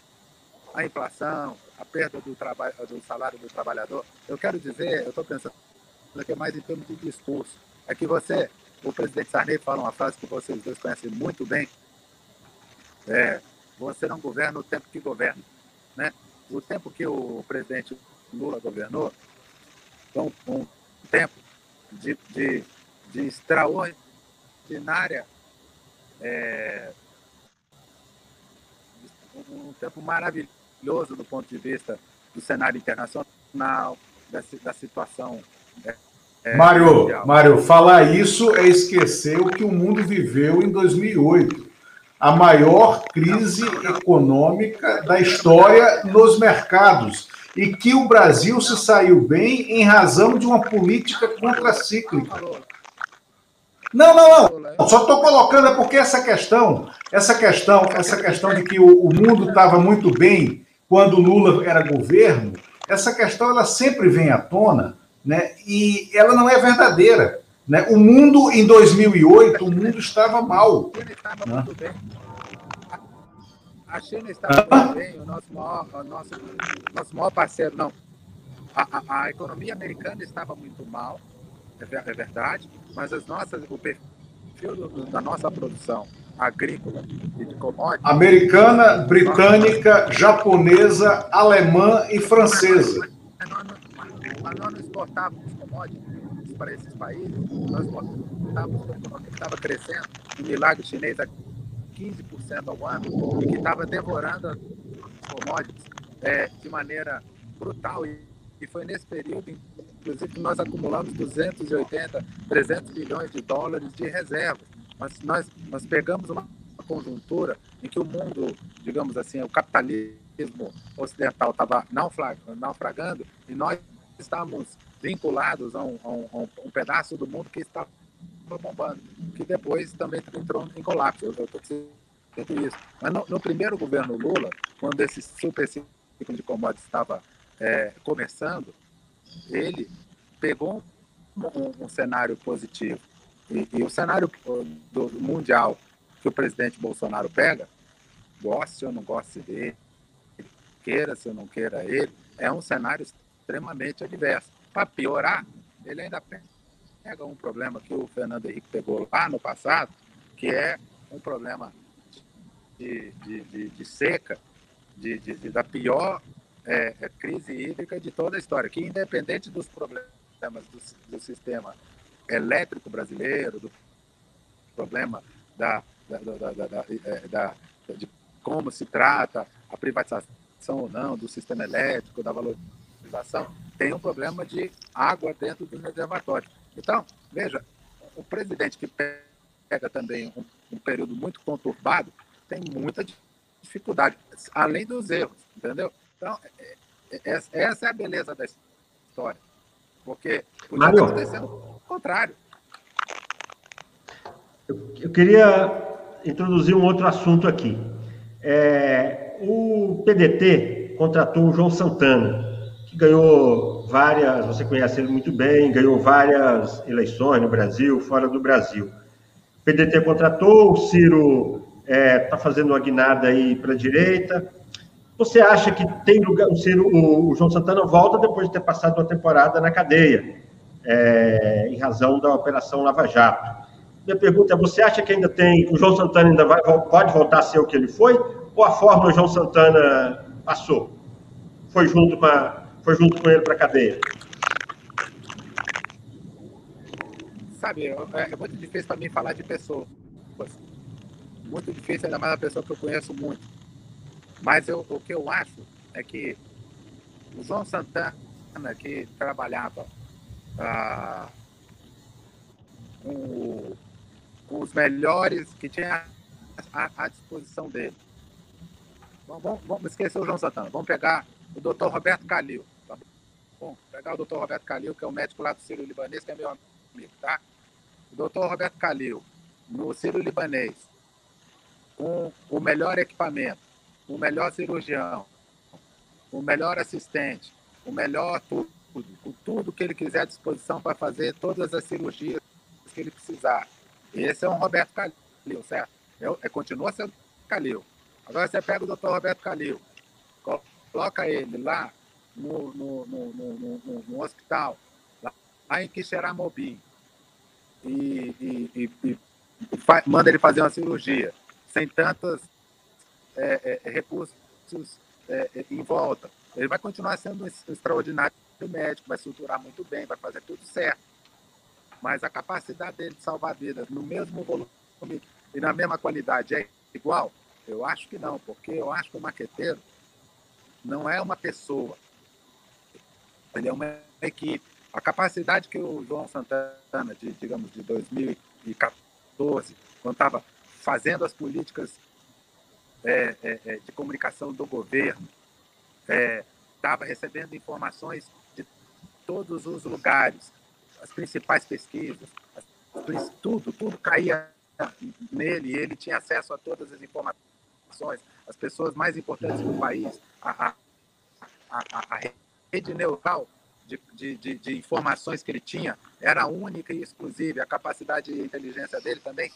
a inflação, a perda do, trabalho, do salário do trabalhador. Eu quero dizer, eu estou pensando aqui mais em termos de discurso, é que você, o presidente Sarney fala uma frase que vocês dois conhecem muito bem, é, você não governa o tempo que governa. Né? O tempo que o presidente Lula governou foi um, tempo de, de, de extraordinária. É, um tempo maravilhoso do ponto de vista do cenário internacional, da, da situação. É, é Mário, Mário, falar isso é esquecer o que o mundo viveu em 2008 a maior crise econômica da história nos mercados. e que o Brasil se saiu bem em razão de uma política contracíclica. Não, não, não. Só estou colocando é porque essa questão, essa questão, essa questão de que o, o mundo estava muito bem quando Lula era governo, essa questão ela sempre vem à tona, né? E ela não é verdadeira, né? O mundo em 2008, o mundo estava mal. Né? A China estava muito bem, o nosso maior, o nosso, nosso maior parceiro, não. A, a, a economia americana estava muito mal, é, é verdade, mas as nossas, o perfil da nossa produção agrícola e de commodities. Americana, britânica, japonesa, alemã e francesa. Mas nós não exportávamos commodities para esses países, nós a estava crescendo, o milagre chinês 15% ao ano, que estava devorando as commodities é, de maneira brutal. E, e foi nesse período, inclusive, que nós acumulamos 280, 300 bilhões de dólares de reservas. Mas nós, nós pegamos uma conjuntura em que o mundo, digamos assim, o capitalismo ocidental estava naufragando e nós estávamos vinculados a um, a um, a um pedaço do mundo que estava bombando, que depois também entrou em colapso. Eu estou dizendo isso. Mas no, no, primeiro governo Lula, quando esse super ciclo de commodities estava é, começando, ele pegou um, um, cenário positivo. E, e, o cenário do mundial que o presidente Bolsonaro pega, goste ou não goste dele, queira se ou não queira ele, é um cenário extremamente adverso. Para piorar, ele ainda pega um problema que o Fernando Henrique pegou lá no passado, que é um problema de, de, de, de seca, de, da pior é, é, crise hídrica de toda a história, que independente dos problemas do, do sistema elétrico brasileiro, do problema da, da, da, é, de como se trata a privatização ou não do sistema elétrico, da valorização, tem um problema de água dentro dos reservatórios. Então, veja, o presidente que pega também um, um período muito conturbado tem muita dificuldade, além dos erros, entendeu? Então, é, é, essa é a beleza da história. Porque podia Mário, acontecendo o contrário. Eu, eu, queria introduzir um outro assunto aqui. É, o PDT contratou o João Santana, que ganhou várias, você conhece ele muito bem, ganhou várias eleições no Brasil, fora do Brasil. O PDT contratou, o Ciro está é, tá fazendo uma guinada aí para a direita. Você acha que tem lugar, o, Ciro, o, o, João Santana volta depois de ter passado uma temporada na cadeia, é, em razão da Operação Lava Jato? Minha pergunta é: você acha que ainda tem, o João Santana ainda vai, pode voltar a ser o que ele foi? Ou a forma João Santana passou? Foi junto com a, foi junto com ele para a cadeia? Sabe, é, é muito difícil para mim falar de pessoas. Muito difícil, ainda mais uma pessoa que eu conheço muito. Mas eu, o que eu acho é que o João Santana, que trabalhava ah, com, com, os melhores que tinha à, à disposição dele. Vamos, vamos, esquecer o João Santana. Vamos pegar o doutor Roberto Calil. Tá bom? Pegar o doutor Roberto Calil, que é o médico lá do Ciro Libanês, que é meu amigo, tá? O doutor Roberto Calil, no Ciro Libanês, com o melhor equipamento, o melhor cirurgião, o melhor assistente, o melhor tudo, com tudo que ele quiser à disposição para fazer todas as cirurgias que ele precisar. Esse é um Roberto Calil, certo? É, continua sendo Calil. Agora você pega o doutor Roberto Calil, coloca ele lá no, no, no, no, hospital, lá, lá em Quixeramobim, e, e, e, e manda ele fazer uma cirurgia, sem tantos é, é, recursos é, em volta. Ele vai continuar sendo um extraordinário médico, vai estruturar muito bem, vai fazer tudo certo. Mas a capacidade dele de salvar vidas no mesmo volume e na mesma qualidade é igual? Eu acho que não, porque eu acho que o maqueteiro não é uma pessoa, ele é uma equipe. A capacidade que o João Santana, de, digamos, de 2014, quando estava fazendo as políticas é, é, é, de comunicação do governo, é, estava recebendo informações de todos os lugares, as principais pesquisas, tudo, tudo caía nele, ele tinha acesso a todas as informações, as pessoas mais importantes do país, a, a, a, rede neural de, de, de, de, informações que ele tinha era única e exclusiva, a capacidade de inteligência dele também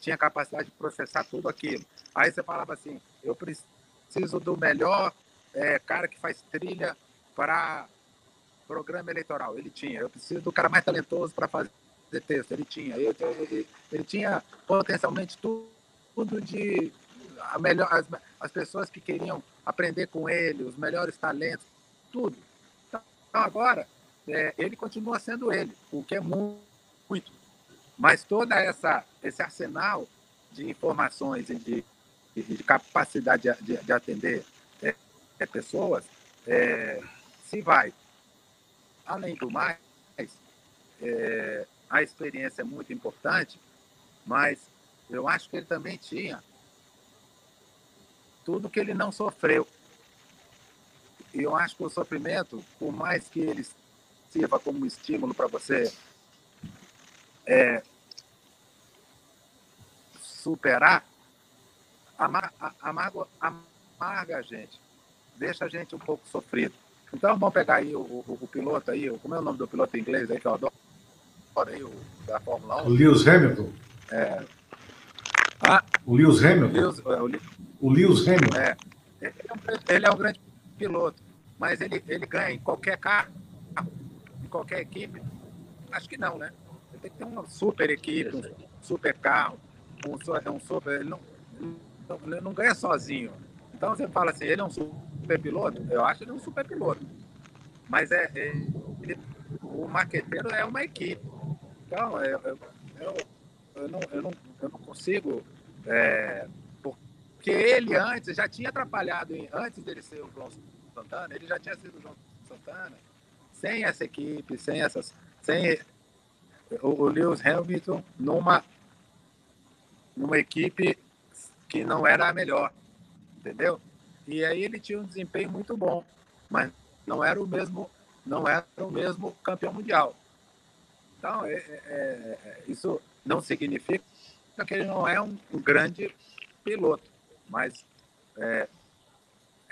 tinha capacidade de processar tudo aquilo. Aí você falava assim, eu preciso do melhor é, cara que faz trilha para programa eleitoral. Ele tinha. Eu preciso do cara mais talentoso para fazer texto. Ele tinha. Eu, ele, ele, tinha potencialmente tudo, tudo de a melhor, as, as pessoas que queriam aprender com ele, os melhores talentos, tudo. Então agora é, ele continua sendo ele, o que é muito, muito. Mas toda essa esse arsenal de informações e de, de capacidade de, de atender é, é, pessoas se vai. Além do mais, é, a experiência é muito importante, mas eu acho que ele também tinha tudo que ele não sofreu. E eu acho que o sofrimento, por mais que ele sirva como estímulo para você é, superar, amarga, amarga, amarga a gente, deixa a gente um pouco sofrido. Então vamos pegar aí o, o, o, piloto aí, como é o nome do piloto em inglês aí que eu adoro, aí, o, da Fórmula 1? O Lewis Hamilton. É. Ah, o Lewis Hamilton. Lewis, é, o, o Lewis Hamilton. É. Ele, é um, é grande piloto, mas ele, ele ganha em qualquer carro, em qualquer equipe. Acho que não, né? Ele tem que ter uma super equipe, um super carro um, um super. Ele não, ele não ganha sozinho. Então você fala assim, ele é um super piloto? Eu acho ele um super piloto. Mas é, é ele, o marqueteiro é uma equipe. Então, eu, eu, eu, não, eu, não, eu não consigo. É, porque ele antes já tinha atrapalhado, antes dele ser o João Santana, ele já tinha sido o João Santana, sem essa equipe, sem essas. Sem o, o Lewis Hamilton numa numa equipe que não era a melhor, entendeu? E aí ele tinha um desempenho muito bom, mas não era o mesmo, não era o mesmo campeão mundial. Então, é, é, é, isso não significa que ele não é um, um grande piloto, mas, é,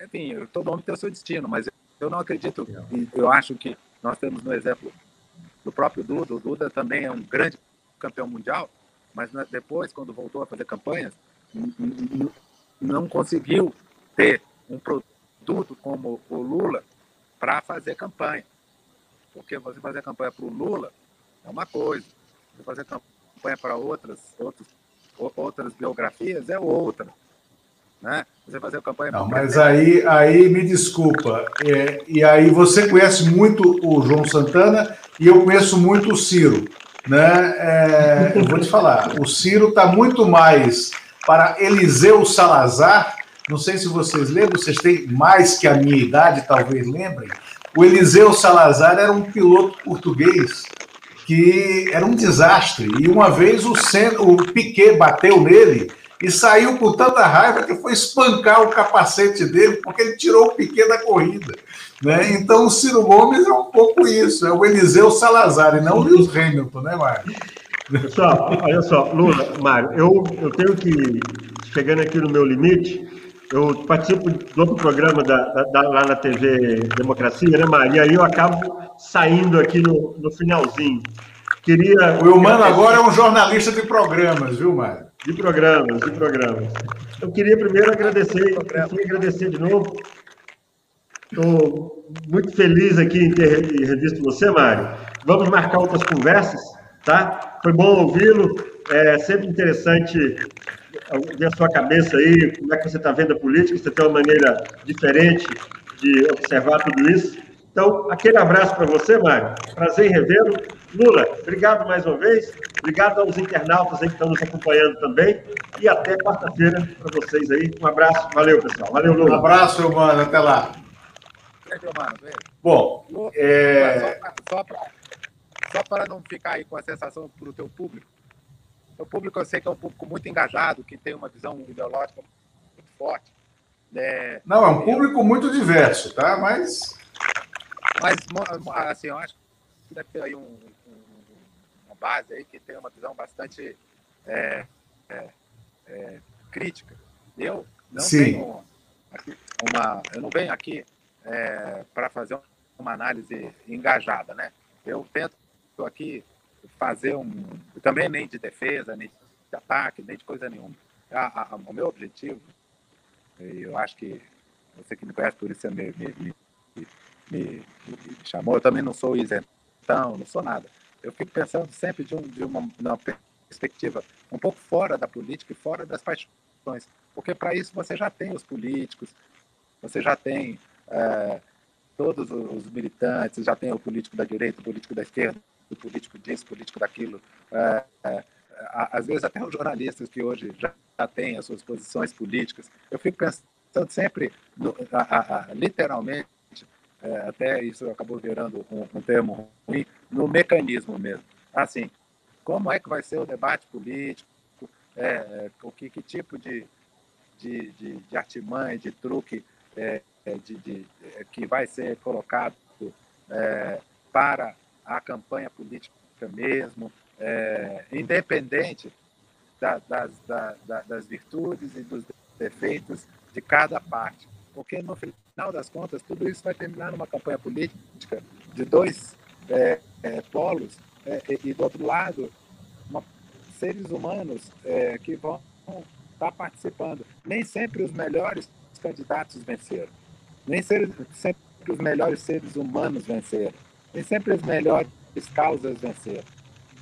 enfim, todo homem tem o seu destino, mas eu não acredito, eu acho que nós temos no exemplo do próprio Duda, o Duda também é um grande campeão mundial, mas depois, quando voltou a fazer campanhas, não conseguiu ter um produto como o Lula para fazer campanha. Porque você fazer campanha para o Lula é uma coisa, você fazer campanha para outras, outras, outras biografias é outra. Né? Você fazer campanha Não, mas aí, aí me desculpa. É, e aí você conhece muito o João Santana e eu conheço muito o Ciro né? É, eu vou te falar, o Ciro está muito mais para Eliseu Salazar. Não sei se vocês lembram, vocês têm mais que a minha idade, talvez lembrem. O Eliseu Salazar era um piloto português que era um desastre. E uma vez o, o Piquet bateu nele e saiu com tanta raiva que foi espancar o capacete dele, porque ele tirou o Piquet da corrida. Né? Então, o Ciro Gomes é um pouco isso, é o Eliseu Salazar e não o Lewis Hamilton, né, Mário? Pessoal, olha só, Lula, Mário, eu, eu tenho que, chegando aqui no meu limite, eu participo do outro programa da, da, lá na TV Democracia, né, Mário? E aí eu acabo saindo aqui no, no finalzinho. Queria. O Humano agora é um jornalista de programas, viu, Mário? De programas, de programas. Eu queria primeiro agradecer, enfim, agradecer de novo Estou muito feliz aqui em ter revisto você, Mário. Vamos marcar outras conversas, tá? Foi bom ouvi-lo. É sempre interessante ver a sua cabeça aí, como é que você está vendo a política. Você tem uma maneira diferente de observar tudo isso. Então, aquele abraço para você, Mário. Prazer em revê-lo. Lula, obrigado mais uma vez. Obrigado aos internautas aí que estão nos acompanhando também. E até quarta-feira para vocês aí. Um abraço. Valeu, pessoal. Valeu, Lula. Um abraço, mano. Até lá. Bom, é... só para não ficar aí com a sensação para o teu público, o público eu sei que é um público muito engajado, que tem uma visão ideológica muito forte. É, Não, é um público muito diverso, tá? Mas. Mas, assim, eu acho que deve ter aí um, um, uma base aí que tem uma visão bastante é, é, é crítica. Eu não Sim. tenho aqui uma. Eu não venho aqui é, para fazer uma análise engajada, né? Eu tento aqui fazer um. Também nem de defesa, nem de ataque, nem de coisa nenhuma. A, a, o meu objetivo, eu acho que você que me conhece, por isso você me, me, me, me, chamou, eu também não sou isentão, não sou nada. Eu fico pensando sempre de, um, de uma, uma perspectiva um pouco fora da política e fora das paixões, porque para isso você já tem os políticos, você já tem é, todos os militantes, já tem o político da direita, o político da esquerda, o político disso, o político daquilo. É, é, às vezes até os jornalistas que hoje já têm as suas posições políticas. Eu fico pensando sempre, no, a, a, literalmente, é, até isso acabou virando um, um, termo ruim, no mecanismo mesmo. Assim, como é que vai ser o debate político? É, o que, que tipo de, de, de, de artimanha, de truque é, é, de, de, é, que vai ser colocado é, para a campanha política mesmo, é, independente da, das, da, das virtudes e dos defeitos de cada parte. Porque, no final das contas, tudo isso vai terminar numa campanha política de dois é, é, polos e, do outro lado, uma, seres humanos que vão estar participando. Nem sempre os melhores candidatos venceram. Nem sempre os melhores seres humanos venceram. Nem sempre as melhores causas venceram.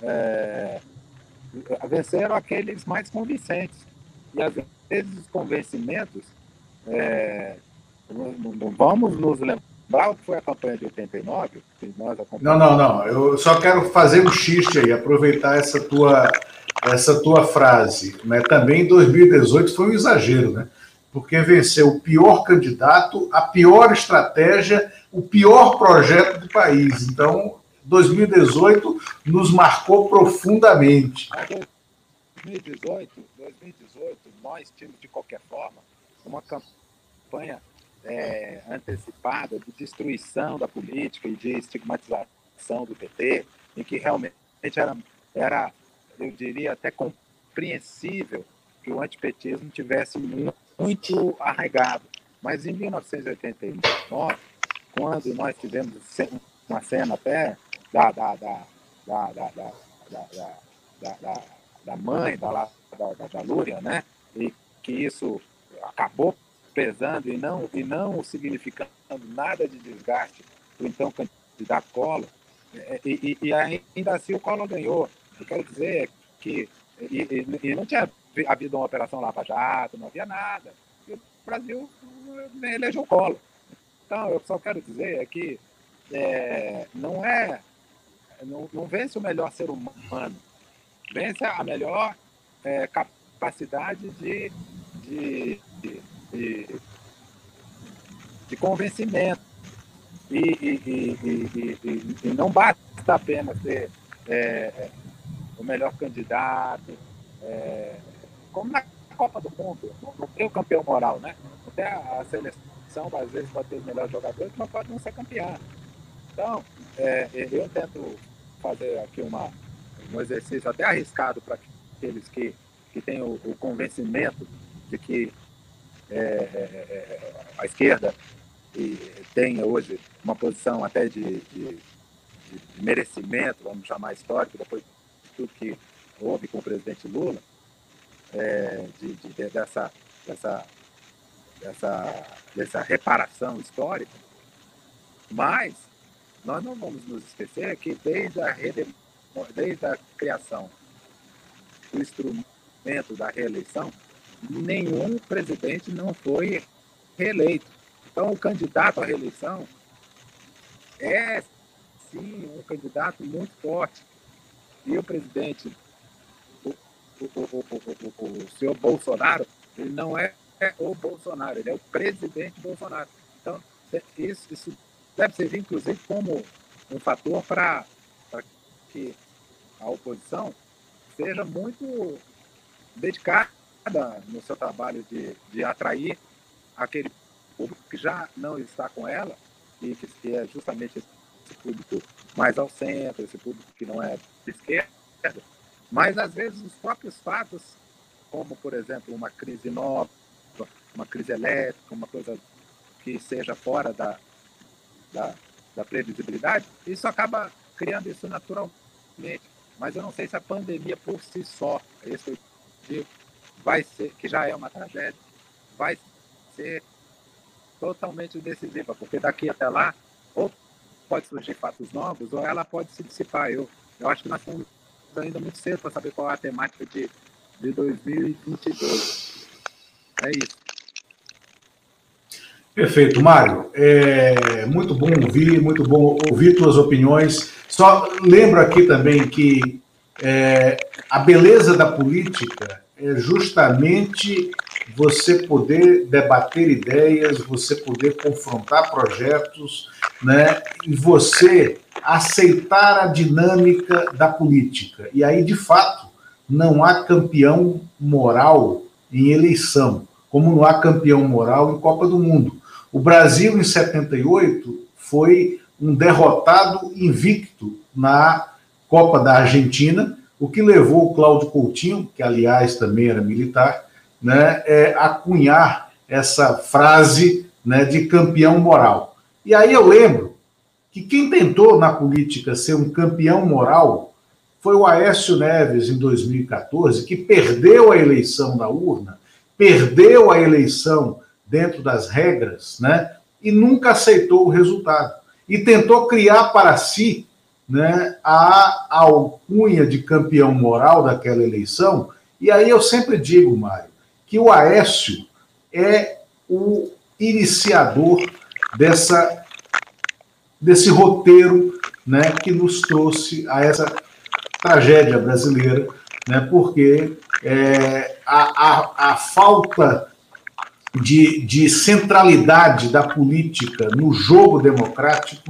É, venceram aqueles mais convincentes. E às vezes os convencimentos, é, vamos nos lembrar o que foi a campanha de 89, que nós Não, não, não. Eu só quero fazer um xiste aí, aproveitar essa tua, essa tua frase. Né? Também em 2018 foi um exagero, né? porque venceu o pior candidato, a pior estratégia, o pior projeto do país. Então, 2018 nos marcou profundamente. 2018, 2018 nós tínhamos, de qualquer forma, uma campanha é, antecipada de destruição da política e de estigmatização do PT, em que realmente era, era eu diria, até compreensível que o antipetismo tivesse muito arraigado. Mas em 1989, quando nós tivemos uma cena até da, da, da, da, da, da, da, da, da mãe da, da, da, da Lúria, né? e que isso acabou pesando e não, e não significando nada de desgaste do então candidato Collor, e, e, e ainda assim o Collor ganhou. Eu quero dizer que e, e, e não tinha havido uma operação Lava Jato, não havia nada. E o Brasil elegeu o Collor. Então, eu só quero dizer é que é, não é. Não, não, vence o melhor ser humano, vence a melhor é, capacidade de, de, de, de convencimento. E, e, e, e, não basta apenas ser é, o melhor candidato, é, como na Copa do Mundo, não tem o campeão moral, né? Até a seleção, às vezes, pode ter os melhores jogadores, mas pode não ser campeão. Então, é, eu tento fazer aqui uma, um exercício até arriscado para aqueles que, que têm o, o convencimento de que é, é, a esquerda tem hoje uma posição até de, de, de merecimento, vamos chamar histórico, depois de tudo que houve com o presidente Lula, é, de, de, dessa, dessa, dessa, dessa reparação histórica, mas nós não vamos nos esquecer que desde a, desde a criação do instrumento da reeleição, nenhum presidente não foi reeleito. Então, o candidato à reeleição é, sim, um candidato muito forte. E o presidente o, o, o, o, senhor Bolsonaro, ele não é, o Bolsonaro, ele é o presidente Bolsonaro. Então, isso, isso deve servir, inclusive, como um fator para que a oposição seja muito dedicada no seu trabalho de, de atrair aquele público que já não está com ela, e que é justamente esse público mais ao centro, esse público que não é de esquerda, mas às vezes os próprios fatos, como por exemplo uma crise nova, uma crise elétrica, uma coisa que seja fora da, da, da previsibilidade, isso acaba criando isso naturalmente. Mas eu não sei se a pandemia por si só, é isso que eu digo, vai ser, que já é uma tragédia, vai ser totalmente decisiva, porque daqui até lá, ou pode surgir fatos novos, ou ela pode se dissipar. Eu, eu acho que nós estamos ainda muito cedo para saber qual é a temática de, de 2022. É isso. Perfeito, Mário. É muito bom ouvir, muito bom ouvir tuas opiniões. Só lembro aqui também que é, a beleza da política é justamente você poder debater ideias, você poder confrontar projetos, né? E você aceitar a dinâmica da política. E aí, de fato, não há campeão moral em eleição, como não há campeão moral em Copa do Mundo. O Brasil, em 78, foi um derrotado invicto na Copa da Argentina, o que levou o Cláudio Coutinho, que aliás também era militar, né, é, a cunhar essa frase né, de campeão moral. E aí eu lembro que quem tentou na política ser um campeão moral foi o Aécio Neves em 2014, que perdeu a eleição na urna, perdeu a eleição dentro das regras, né? E nunca aceitou o resultado. E tentou criar para si né, a alcunha de campeão moral daquela eleição. E aí eu sempre digo, Mário, que o Aécio é o iniciador dessa, desse roteiro né, que nos trouxe a essa tragédia brasileira, né, porque é, a, a, a falta de, de centralidade da política no jogo democrático,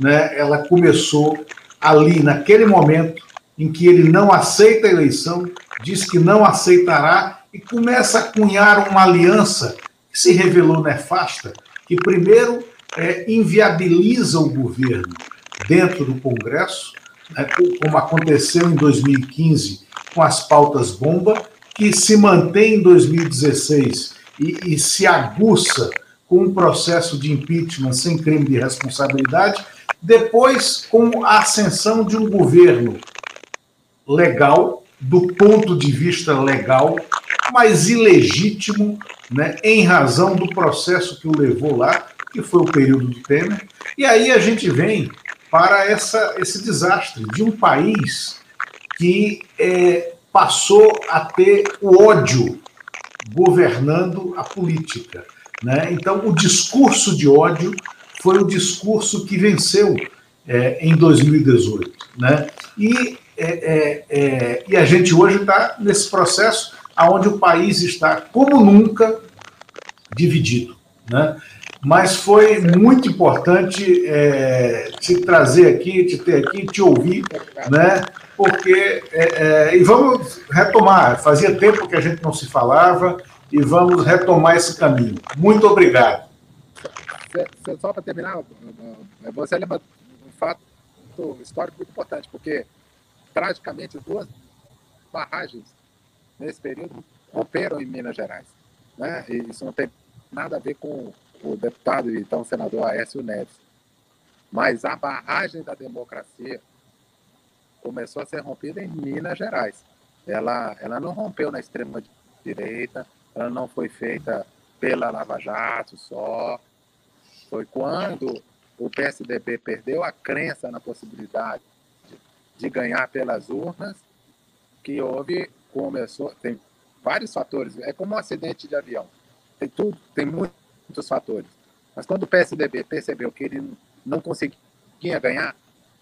né, ela começou ali, naquele momento em que ele não aceita a eleição, diz que não aceitará e começa a cunhar uma aliança que se revelou nefasta, que primeiro é, inviabiliza o governo dentro do Congresso, né, como aconteceu em 2015 com as pautas bomba, que se mantém em 2016 e, e se aguça com um processo de impeachment sem crime de responsabilidade, depois com a ascensão de um governo legal, do ponto de vista legal, mas ilegítimo, né, em razão do processo que o levou lá, que foi o período do Temer. E aí a gente vem para essa, esse desastre de um país que é, passou a ter o ódio governando a política. Né? Então, o discurso de ódio foi o discurso que venceu é, em 2018. Né? E, é, é, é, e a gente hoje está nesse processo onde o país está, como nunca, dividido. Né? Mas foi muito importante é, te trazer aqui, te ter aqui, te ouvir, né? porque. É, e vamos retomar. Fazia tempo que a gente não se falava e vamos retomar esse caminho. Muito obrigado. Só para terminar, você lembra um fato histórico muito importante, porque tragicamente duas barragens nesse período romperam em Minas Gerais. Né? E isso não tem nada a ver com o deputado e então senador Aécio Neves. Mas a barragem da democracia começou a ser rompida em Minas Gerais. Ela, ela não rompeu na extrema direita, ela não foi feita pela Lava Jato só. Foi quando o PSDB perdeu a crença na possibilidade de ganhar pelas urnas que houve, começou, tem vários fatores, é como um acidente de avião. Tem tudo, tem muitos fatores. Mas quando o PSDB percebeu que ele não conseguia ganhar,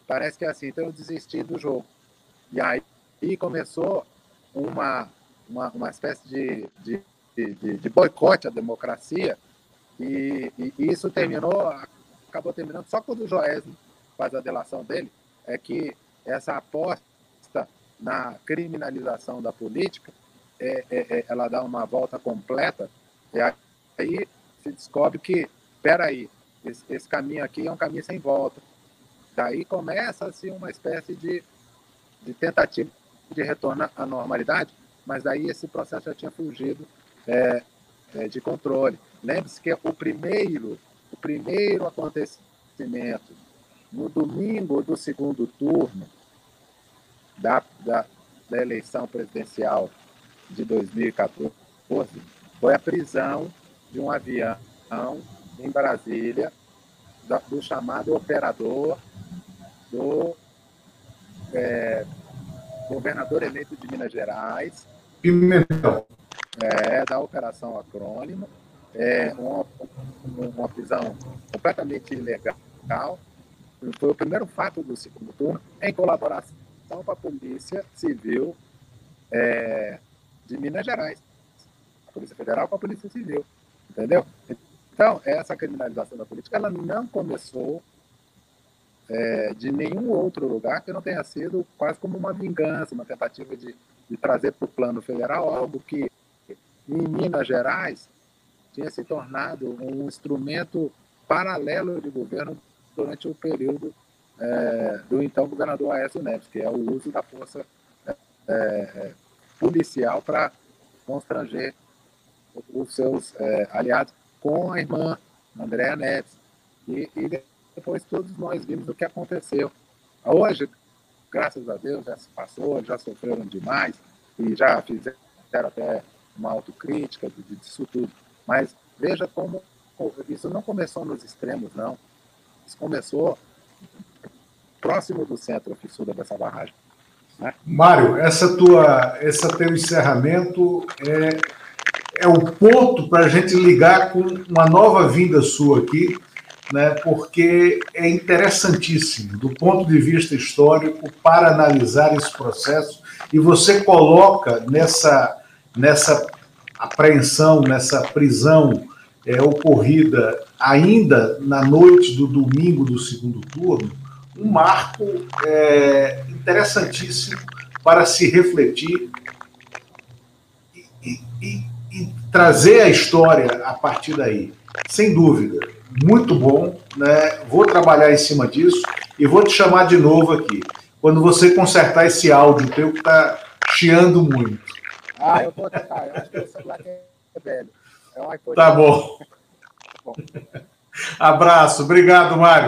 parece que é assim, então eu desisti do jogo. E aí começou uma, uma, uma espécie de, de, de, de boicote à democracia, e, e, isso terminou, acabou terminando só quando o Joésio faz a delação dele, é que essa aposta na criminalização da política, é, é, é, ela dá uma volta completa, e aí se descobre que, espera aí, esse, esse, caminho aqui é um caminho sem volta. Daí começa-se uma espécie de, de tentativa de retorno à normalidade, mas daí esse processo já tinha fugido é, é, de controle. Lembre-se que o primeiro, o primeiro acontecimento no domingo do segundo turno da, da, da eleição presidencial de 2014 foi a prisão de um avião em Brasília do chamado operador do é, governador eleito de Minas Gerais. Pimentel. É, da Operação Acrônimo. É, uma, uma prisão completamente ilegal. Foi o primeiro fato do segundo turno, em colaboração com a Polícia Civil é, de Minas Gerais. A Polícia Federal com a Polícia Civil. Entendeu? Então, essa criminalização da política ela não começou é, de nenhum outro lugar que não tenha sido quase como uma vingança, uma tentativa de, de trazer para o plano federal algo que em Minas Gerais tinha se tornado um instrumento paralelo de governo durante o período é, do então governador Aécio Neves, que é o uso da força é, policial para constranger os seus é, aliados com a irmã Andréa Neves. E, e depois todos nós vimos o que aconteceu. Hoje, graças a Deus, já se passou, já sofreram demais e já fizeram até uma autocrítica disso tudo. Mas veja como isso não começou nos extremos, não. Isso começou próximo do centro fissura dessa barragem. Né? Mário, essa tua, esse teu encerramento é, é o ponto para a gente ligar com uma nova vinda sua aqui, né, porque é interessantíssimo do ponto de vista histórico para analisar esse processo e você coloca nessa, nessa apreensão, nessa prisão é, ocorrida ainda na noite do domingo do segundo turno, um marco é, interessantíssimo para se refletir e, e, e trazer a história a partir daí. Sem dúvida, muito bom, né? Vou trabalhar em cima disso e vou te chamar de novo aqui. Quando você consertar esse áudio teu que está chiando muito. Ah, eu vou tentar. Eu acho que o celular é velho. É um iPod. Tá bom. bom. Abraço. Obrigado, Mário.